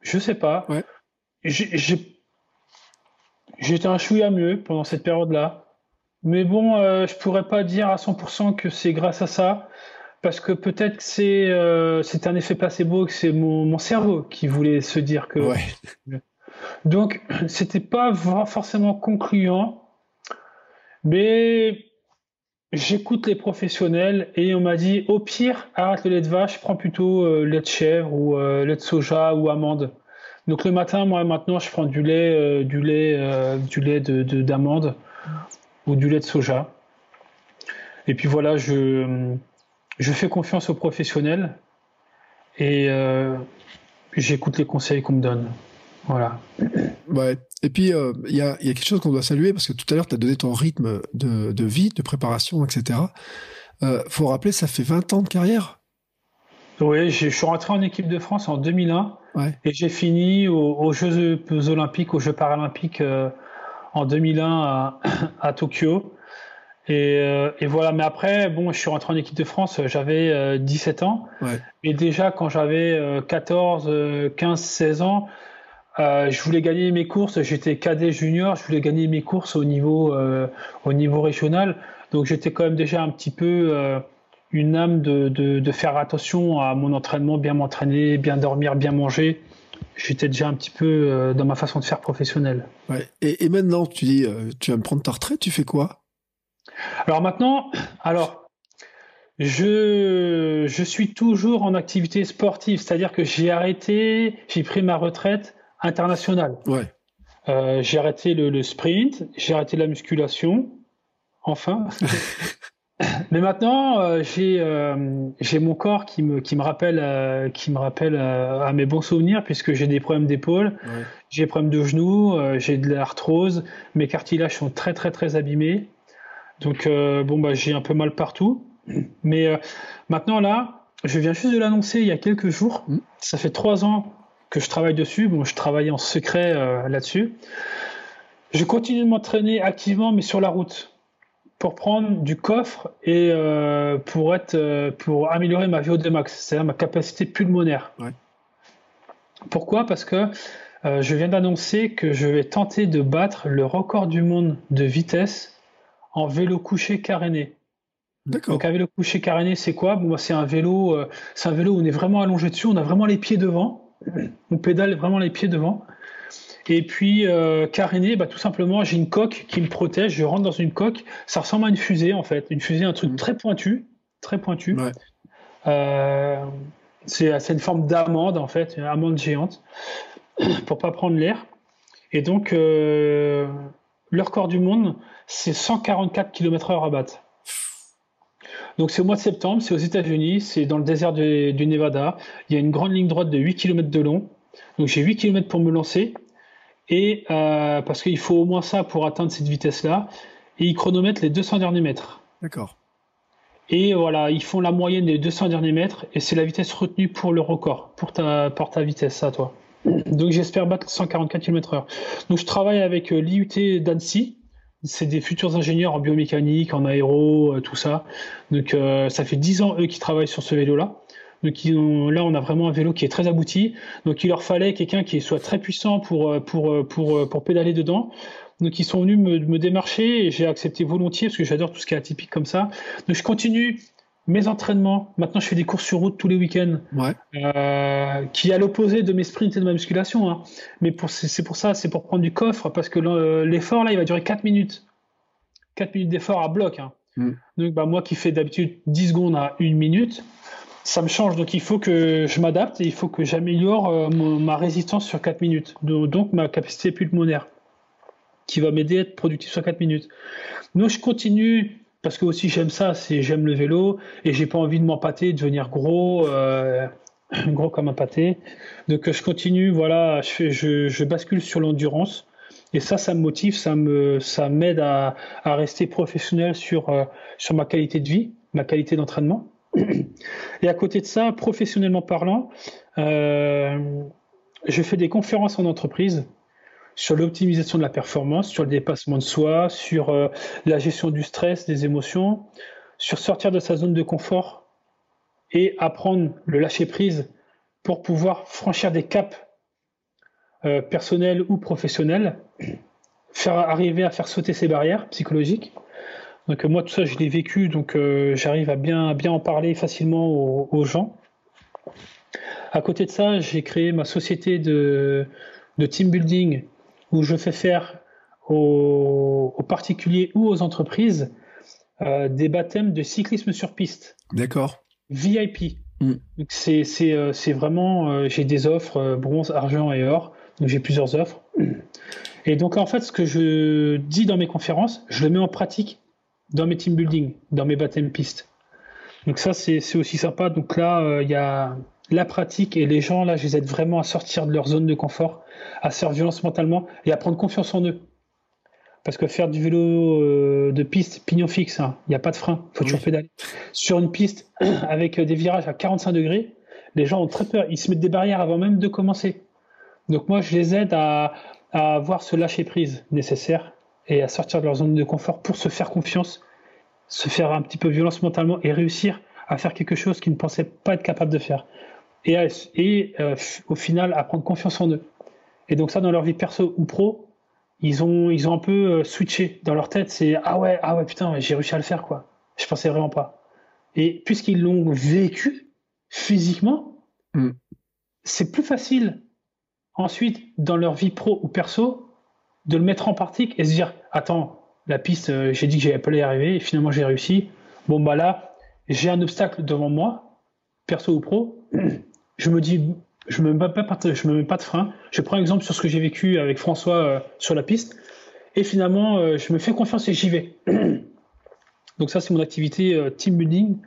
Je sais pas. Ouais. J'étais un chouïa mieux pendant cette période-là. Mais bon, euh, je pourrais pas dire à 100% que c'est grâce à ça, parce que peut-être que c'est euh, un effet placebo, que c'est mon, mon, cerveau qui voulait se dire que. Ouais. Donc, c'était pas forcément concluant, mais j'écoute les professionnels et on m'a dit au pire, arrête le lait de vache, prends plutôt euh, lait de chèvre ou euh, lait de soja ou amande. Donc le matin, moi maintenant, je prends du lait, euh, du lait, du lait de d'amande ou du lait de soja. Et puis voilà, je je fais confiance aux professionnels et j'écoute les conseils qu'on me donne. Voilà. Ouais. Et puis, euh, il y, a, y, a, quelque chose qu'on doit saluer, parce que tout à l'heure, tu as donné ton rythme de, de, vie, de préparation, etc. Euh, faut rappeler, ça fait 20 ans de carrière. Oui, je suis rentré en équipe de France en 2001 ouais. et j'ai fini aux, Jeux olympiques, aux Jeux paralympiques euh, en 2001 à, à Tokyo. Et, euh, et, voilà, mais après, bon, je suis rentré en équipe de France, j'avais 17 ans. Ouais. Et déjà, quand j'avais 14, 15, 16 ans, Euh, je voulais gagner mes courses. J'étais cadet junior. Je voulais gagner mes courses au niveau, euh, au niveau régional. Donc j'étais quand même déjà un petit peu euh, une âme de, de, de, faire attention à mon entraînement, bien m'entraîner, bien dormir, bien manger. J'étais déjà un petit peu dans ma façon de faire professionnelle. Ouais. Et, et, maintenant, tu dis, tu vas me prendre ta retraite. Tu fais quoi? Alors maintenant, alors je, je suis toujours en activité sportive, c'est-à-dire que j'ai arrêté, j'ai pris ma retraite international. Ouais. Euh, j'ai arrêté le, le sprint, j'ai arrêté la musculation, enfin. Mais maintenant, euh, j'ai euh, j'ai mon corps qui me qui me rappelle euh, qui me rappelle à mes bons souvenirs puisque j'ai des problèmes d'épaule, Ouais. j'ai des problèmes de genoux, j'ai de l'arthrose, mes cartilages sont très très très abîmés. Donc bon bah j'ai un peu mal partout. Mais maintenant là, je viens juste de l'annoncer il y a quelques jours. Mm. Ça fait trois ans que je travaille dessus. Bon, je travaillais en secret euh, là-dessus. Je continue de m'entraîner activement, mais sur la route, pour prendre du coffre et euh, pour être, euh, pour améliorer ma VO2 max, c'est-à-dire ma capacité pulmonaire. Ouais. Pourquoi? Parce que euh, je viens d'annoncer que je vais tenter de battre le record du monde de vitesse en vélo couché caréné. D'accord. Donc un vélo couché caréné, c'est quoi? Bon, C'est un vélo, euh, c'est un vélo où on est vraiment allongé dessus, on a vraiment les pieds devant, on pédale vraiment les pieds devant. Et puis euh, caréné, bah, tout simplement, j'ai une coque qui me protège. Je rentre dans une coque, ça ressemble à une fusée en fait, une fusée, un truc Mhm. très pointu, très pointu. Ouais. Euh, c'est c'est une forme d'amande en fait, une amande géante, pour pas prendre l'air. Et donc euh, le record du monde, c'est 144 km/h à battre. Donc c'est au mois de septembre, c'est aux États-Unis, c'est dans le désert du, du Nevada. Il y a une grande ligne droite de 8 km de long. Donc j'ai 8 km pour me lancer. Et euh, parce qu'il faut au moins ça pour atteindre cette vitesse-là. Et ils chronomètrent les 200 derniers mètres. D'accord. Et voilà, ils font la moyenne des 200 derniers mètres. Et c'est la vitesse retenue pour le record, pour ta, pour ta vitesse, ça, toi. Donc j'espère battre 144 km/h. Donc je travaille avec euh, l'IUT d'Annecy. C'est des futurs ingénieurs en biomécanique, en aéro, euh, tout ça. Donc euh, ça fait 10 ans eux qui travaillent sur ce vélo-là. Donc ils ont- là on a vraiment un vélo qui est très abouti. Donc il leur fallait quelqu'un qui soit très puissant pour euh, pour euh, pour pour pédaler dedans. Donc ils sont venus me, me démarcher et j'ai accepté volontiers parce que j'adore tout ce qui est atypique comme ça. Donc je continue mes entraînements. Maintenant je fais des courses sur route tous les week-ends Ouais. euh, qui est à l'opposé de mes sprints et de ma musculation. Hein. Mais pour, c'est pour ça, c'est pour prendre du coffre, parce que l'e- l'effort, là, il va durer 4 minutes. 4 minutes d'effort à bloc. Hein. Mm. Donc, bah, moi qui fais d'habitude 10 secondes à 1 minute, ça me change. Donc, il faut que je m'adapte et il faut que j'améliore euh, ma résistance sur 4 minutes. Donc, donc, ma capacité pulmonaire, qui va m'aider à être productif sur 4 minutes. Donc, je continue. Parce que aussi j'aime ça, c'est j'aime le vélo et j'ai pas envie de m'empâter, de devenir gros. euh, gros comme un pâté. Donc je continue, voilà, je, bascule sur l'endurance. Et ça, ça me motive, ça m'aide à, rester professionnel sur, euh, sur ma qualité de vie, ma qualité d'entraînement. Et à côté de ça, professionnellement parlant, euh, je fais des conférences en entreprise sur l'optimisation de la performance, sur le dépassement de soi, sur euh, la gestion du stress, des émotions, sur sortir de sa zone de confort et apprendre le lâcher prise pour pouvoir franchir des caps euh, personnels ou professionnels, faire arriver à faire sauter ces barrières psychologiques. Donc euh, moi tout ça je l'ai vécu, donc j'arrive à bien, bien en parler facilement aux, gens. À côté de ça, j'ai créé ma société de team building où je fais faire aux, aux particuliers ou aux entreprises euh, des baptêmes de cyclisme sur piste. D'accord. VIP. Mm. Donc c'est c'est euh, c'est vraiment euh, j'ai des offres bronze, argent et or. Donc j'ai plusieurs offres. Et donc en fait ce que je dis dans mes conférences, je le mets en pratique dans mes team building, dans mes baptêmes pistes. Donc ça c'est c'est aussi sympa. Donc là euh, il y a la pratique et les gens là je les aide vraiment à sortir de leur zone de confort, à se faire violence mentalement et à prendre confiance en eux. Parce que faire du vélo euh, de piste pignon fixe, hein, il n'y a pas de frein, faut toujours pédaler. Sur une piste avec des virages à 45 degrés, les gens ont très peur, ils se mettent des barrières avant même de commencer. Donc moi je les aide à, à avoir ce lâcher prise nécessaire et à sortir de leur zone de confort pour se faire confiance, se faire un petit peu violence mentalement et réussir à faire quelque chose qu'ils ne pensaient pas être capable de faire. Et, à- et euh, au final à prendre confiance en eux Et donc ça, dans leur vie perso ou pro, ils ont, ils ont un peu euh, switché dans leur tête. C'est ah ouais, ah ouais, putain, j'ai réussi à le faire, quoi. Je pensais vraiment pas. Et puisqu'ils l'ont vécu physiquement, Mm. c'est plus facile ensuite dans leur vie pro ou perso de le mettre en pratique et se dire attends, la piste, euh, j'ai dit que j'allais pas y arriver et finalement j'ai réussi. Bon bah là, j'ai un obstacle devant moi, perso ou pro. Je me dis, je me mets pas, me mets pas de frein. Je prends exemple sur ce que j'ai vécu avec François euh, sur la piste et finalement euh, je me fais confiance et j'y vais. Donc ça c'est mon activité euh, team building.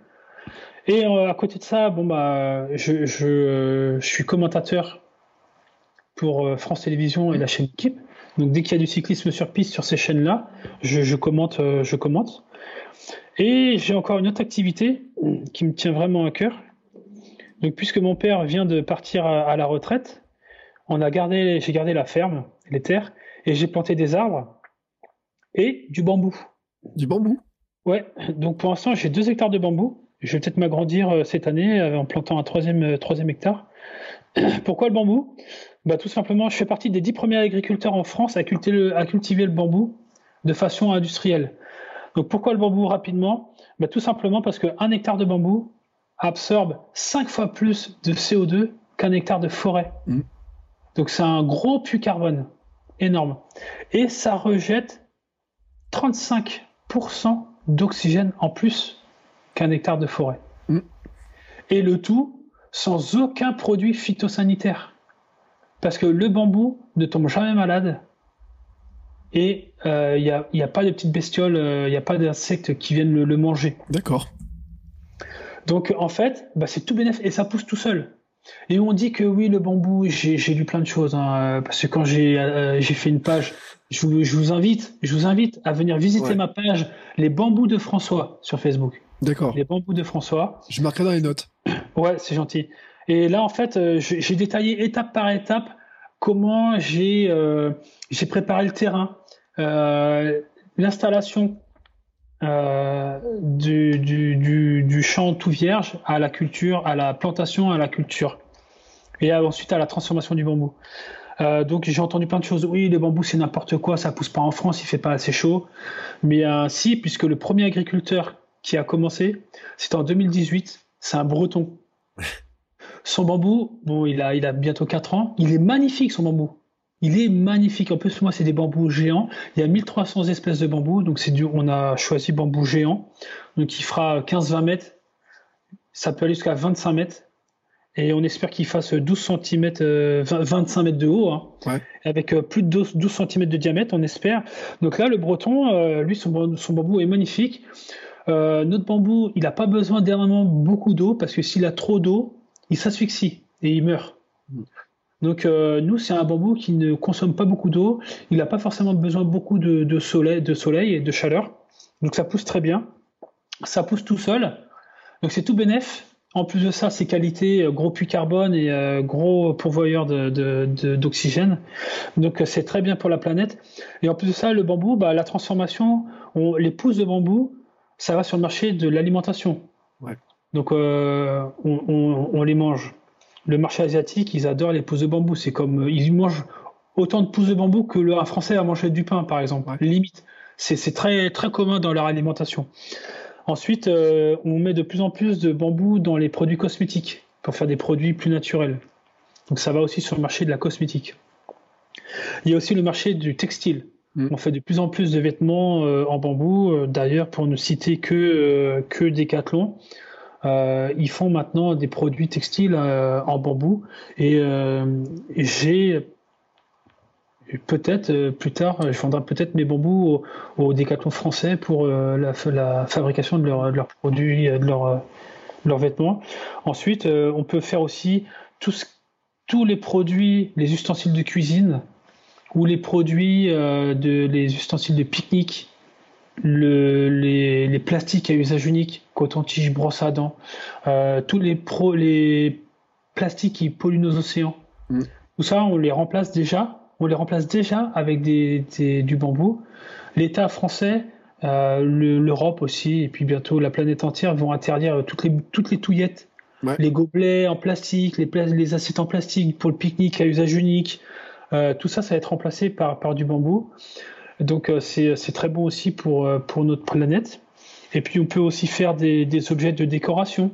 Et à côté de ça, bon bah je, suis commentateur pour France Télévisions et la chaîne Équipe. Donc dès qu'il y a du cyclisme sur piste sur ces chaînes-là, je, commente, je commente. Et j'ai encore une autre activité qui me tient vraiment à cœur. Donc puisque mon père vient de partir à, à la retraite, on a gardé, j'ai gardé la ferme, les terres, et j'ai planté des arbres et du bambou. Du bambou? Ouais, donc pour l'instant j'ai deux hectares de bambou. Je vais peut-être m'agrandir euh, cette année euh, en plantant un troisième, euh, troisième hectare. Pourquoi le bambou? Bah, Tout simplement, je fais partie des dix premiers agriculteurs en France à cultiver, le, à cultiver le bambou de façon industrielle. Donc pourquoi le bambou rapidement? Bah, Tout simplement parce qu'un hectare de bambou absorbe cinq fois plus de CO2 qu'un hectare de forêt. Mm. Donc c'est un gros puits carbone énorme. Et ça rejette 35% d'oxygène en plus qu'un hectare de forêt. Mm. Et le tout sans aucun produit phytosanitaire. Parce que le bambou ne tombe jamais malade et il euh, n'y a, y a, pas de petites bestioles, il euh, n'y a pas d'insectes qui viennent le, le manger. D'accord. Donc en fait, bah, c'est tout bénéfique et ça pousse tout seul. Et on dit que oui, le bambou, j'ai lu plein de choses, hein, parce que quand j'ai euh, fait une page, je vous, je vous, invite, je vous invite à venir visiter Ouais. ma page Les bambous de François sur Facebook. D'accord. Les bambous de François. Je marquerai dans les notes. Ouais, c'est gentil. Et là, en fait, euh, j'ai détaillé étape par étape comment j'ai euh, préparé le terrain, euh, l'installation euh, du, du, du, du champ tout vierge à la culture, à la plantation, à la culture, et ensuite à la transformation du bambou. Euh, donc j'ai entendu plein de choses. Oui, le bambou c'est n'importe quoi, ça pousse pas en France, il fait pas assez chaud. Mais euh, si, puisque le premier agriculteur qui a commencé, c'était en 2018, c'est un Breton. Son bambou, bon, il a, il a bientôt 4 ans. Il est magnifique, son bambou. Il est magnifique. En plus, moi, c'est des bambous géants. Il y a 1300 espèces de bambous. Donc, c'est du, on a choisi bambou géant. Donc, il fera 15-20 mètres. Ça peut aller jusqu'à 25 mètres. Et on espère qu'il fasse 12 cm, 25 mètres de haut, hein, Ouais. avec euh, plus de 12, 12 cm de diamètre, on espère. Donc là, le breton, euh, lui, son, bam- son bambou est magnifique. Euh, notre bambou, il n'a pas besoin d'énormément beaucoup d'eau parce que s'il a trop d'eau, il s'asphyxie et il meurt. Donc euh, nous, c'est un bambou qui ne consomme pas beaucoup d'eau. Il n'a pas forcément besoin beaucoup de, de soleil, de soleil et de chaleur. Donc ça pousse très bien. Ça pousse tout seul. Donc c'est tout bénef. En plus de ça, ses qualités, euh, gros puits carbone et euh, gros pourvoyeur de- de- de- d'oxygène. Donc c'est très bien pour la planète. Et en plus de ça, le bambou, bah, la transformation, on- les pousses de bambou, ça va sur le marché de l'alimentation. Ouais. Donc euh, on, on- on les mange. Le marché asiatique, ils adorent les pousses de bambou. C'est comme euh, ils mangent autant de pousses de bambou que le un Français va manger du pain, par exemple. Limite. C'est très très commun dans leur alimentation. Ensuite, euh, on met de plus en plus de bambou dans les produits cosmétiques pour faire des produits plus naturels. Donc ça va aussi sur le marché de la cosmétique. Il y a aussi le marché du textile. Mm. On fait de plus en plus de vêtements euh, en bambou. D'ailleurs, pour ne citer que, euh, que Decathlon, euh, ils font maintenant des produits textiles euh, en bambou. Et euh, j'ai peut-être plus tard, je vendrai peut-être mes bambous au, au Decathlon français pour la, fabrication de, leur- de leurs produits, de leurs vêtements. Ensuite, on peut faire aussi tous les produits, les ustensiles de cuisine ou les produits de les ustensiles de pique-nique, le- les, les plastiques à usage unique, coton-tige, brosse à dents, euh, tous les, pro, les plastiques qui polluent nos océans. Mm. Tout ça, on les remplace déjà. On les remplace déjà avec des, des- du bambou. L'État français, euh, le- l'Europe aussi, et puis bientôt la planète entière vont interdire toutes les, toutes les touillettes, Ouais. les gobelets en plastique, les, pla- les assiettes en plastique pour le pique-nique à usage unique, tout ça, ça va être remplacé par, par du bambou. Donc c'est très bon aussi pour, pour notre planète. Et puis on peut aussi faire des, des objets de décoration,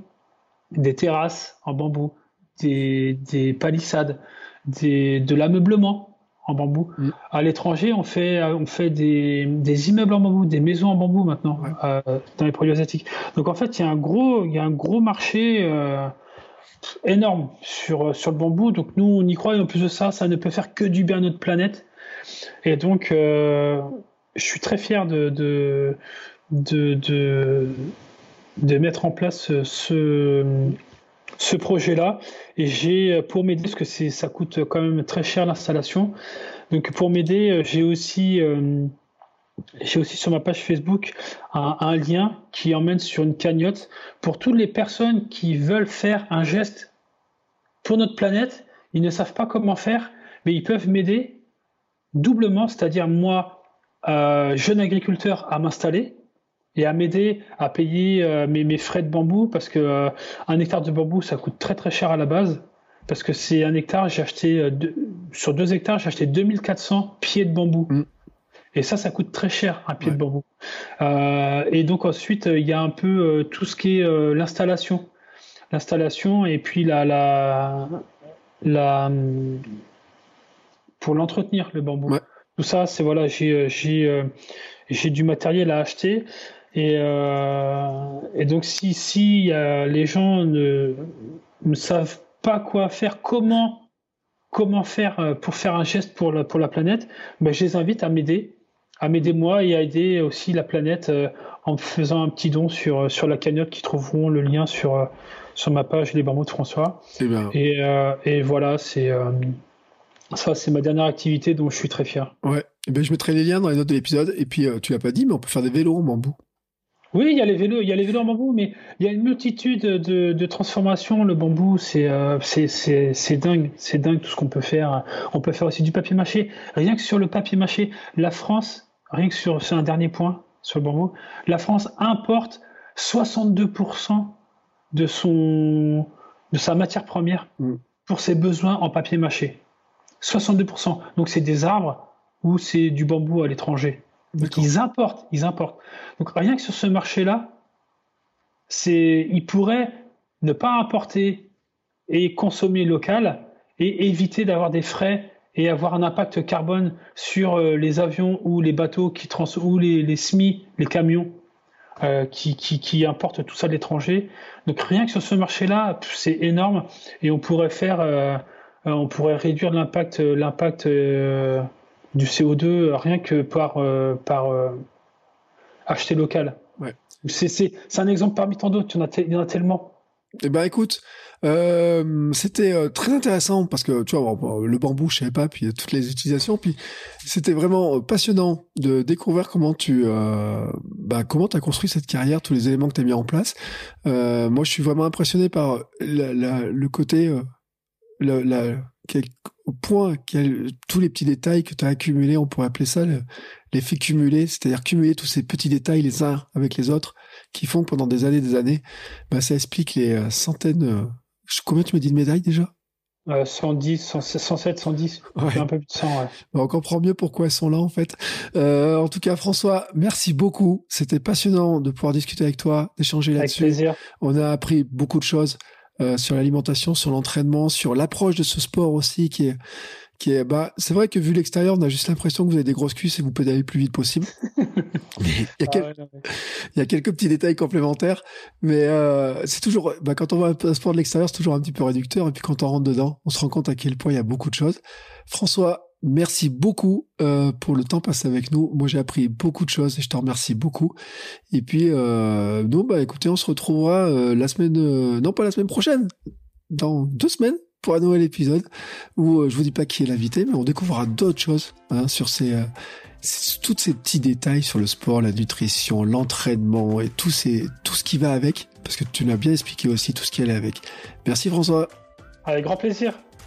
des terrasses en bambou, des, des palissades, des, de l'ameublement en bambou. Mm. À l'étranger, on fait, on fait des, des, immeubles en bambou, des maisons en bambou maintenant euh, dans les produits asiatiques. Donc en fait, il y a un gros, il y a un gros marché euh, énorme sur, sur le bambou. Donc nous, on y croit et en plus de ça, ça ne peut faire que du bien à notre planète. Et donc, euh, je suis très fier de, de, de, de, mettre en place ce, ce projet-là. Et j'ai, pour m'aider, parce que c'est, ça coûte quand même très cher l'installation. Donc pour m'aider, euh, j'ai aussi, euh, j'ai aussi sur ma page Facebook un, lien qui emmène sur une cagnotte pour toutes les personnes qui veulent faire un geste pour notre planète. Ils ne savent pas comment faire, mais ils peuvent m'aider doublement, c'est-à-dire moi, euh, jeune agriculteur, à m'installer et à m'aider à payer euh, mes, mes, frais de bambou parce que euh, un hectare de bambou ça coûte très très cher à la base parce que c'est un hectare j'ai acheté sur deux hectares j'ai acheté 2400 pieds de bambou. Mm. et ça ça coûte très cher un pied de bambou. Et donc ensuite il y a un peu tout ce qui est l'installation. L'installation et puis la la, la pour l'entretenir le bambou tout ça c'est voilà j'ai j'ai j'ai du matériel à acheter et, euh, et donc, si, si euh, les gens ne, ne, savent pas quoi faire, comment, comment faire euh, pour faire un geste pour la, pour la planète, ben, je les invite à m'aider, à m'aider moi et à aider aussi la planète euh, en faisant un petit don sur, sur la cagnotte qui trouveront le lien sur, sur ma page Les Bambous de François. Et, et voilà, c'est. Ça, c'est ma dernière activité dont je suis très fier. Ouais. Et ben, je mettrai les liens dans les notes de l'épisode. Et puis, tu l'as pas dit, mais on peut faire des vélos en bambou. Oui, il y a les vélos, il y a les vélos en bambou, mais il y a une multitude de, de transformations. Le bambou, c'est euh, c'est dingue, c'est dingue tout ce qu'on peut faire. On peut faire aussi du papier mâché. Rien que sur le papier mâché, la France, rien que sur c'est un dernier point sur le bambou, la France importe 62% de son de sa matière première mm. pour ses besoins en papier mâché. 62%. Donc c'est des arbres ou c'est du bambou à l'étranger. Donc ils importent, ils importent. Donc rien que sur ce marché-là, c'est, ils pourraient ne pas importer et consommer local et éviter d'avoir des frais et avoir un impact carbone sur euh, les avions ou les bateaux qui trans ou les, les SMI, les camions euh, qui, qui, qui, importent tout ça de l'étranger. Donc rien que sur ce marché-là, c'est énorme et on pourrait faire, euh, on pourrait réduire l'impact, l'impact du CO2 rien que par, euh, par euh, acheter local. Ouais. C'est un exemple parmi tant d'autres, il, y en a tellement. Eh ben écoute, euh, c'était très intéressant parce que tu vois le bambou, je savais pas, puis toutes les utilisations, puis c'était vraiment passionnant de découvrir comment tu, euh, bah, comment as construit cette carrière, tous les éléments que tu as mis en place. Euh, moi, je suis vraiment impressionné par la, la, le côté, la, au point tous les petits détails que tu as accumulés, on pourrait appeler ça l'effet cumulé, c'est-à-dire cumuler tous ces petits détails les uns avec les autres qui font que pendant des années des années, bah, ça explique les euh, centaines... Euh, combien tu me dis de médailles déjà? 110, 107, 110, un peu plus de 100. Ouais. Bah, on comprend mieux pourquoi elles sont là en fait. Euh, en tout cas, François, merci beaucoup. C'était passionnant de pouvoir discuter avec toi, d'échanger là-dessus. Avec plaisir. On a appris beaucoup de choses. Euh, sur l'alimentation, sur l'entraînement, sur l'approche de ce sport aussi qui est qui est bah c'est vrai que vu l'extérieur, on a juste l'impression que vous avez des grosses cuisses et vous pouvez aller le plus vite possible. il, y a ah il y a quelques petits détails complémentaires, mais euh, c'est toujours bah, quand on voit un sport de l'extérieur, c'est toujours un petit peu réducteur et puis quand on rentre dedans, on se rend compte à quel point il y a beaucoup de choses. François, Merci beaucoup euh, pour le temps passé avec nous. Moi, j'ai appris beaucoup de choses et je te remercie beaucoup. Et puis, euh, nous, bah, écoutez, on se retrouvera euh, la semaine, euh, non pas la semaine prochaine, dans deux semaines pour un nouvel épisode où euh, je vous dis pas qui est l'invité, mais on découvrira d'autres choses hein, sur ces, tous ces petits détails sur le sport, la nutrition, l'entraînement et tout, ces, tout ce qui va avec, parce que tu nous as bien expliqué aussi tout ce qui allait avec. Merci François. Avec grand plaisir.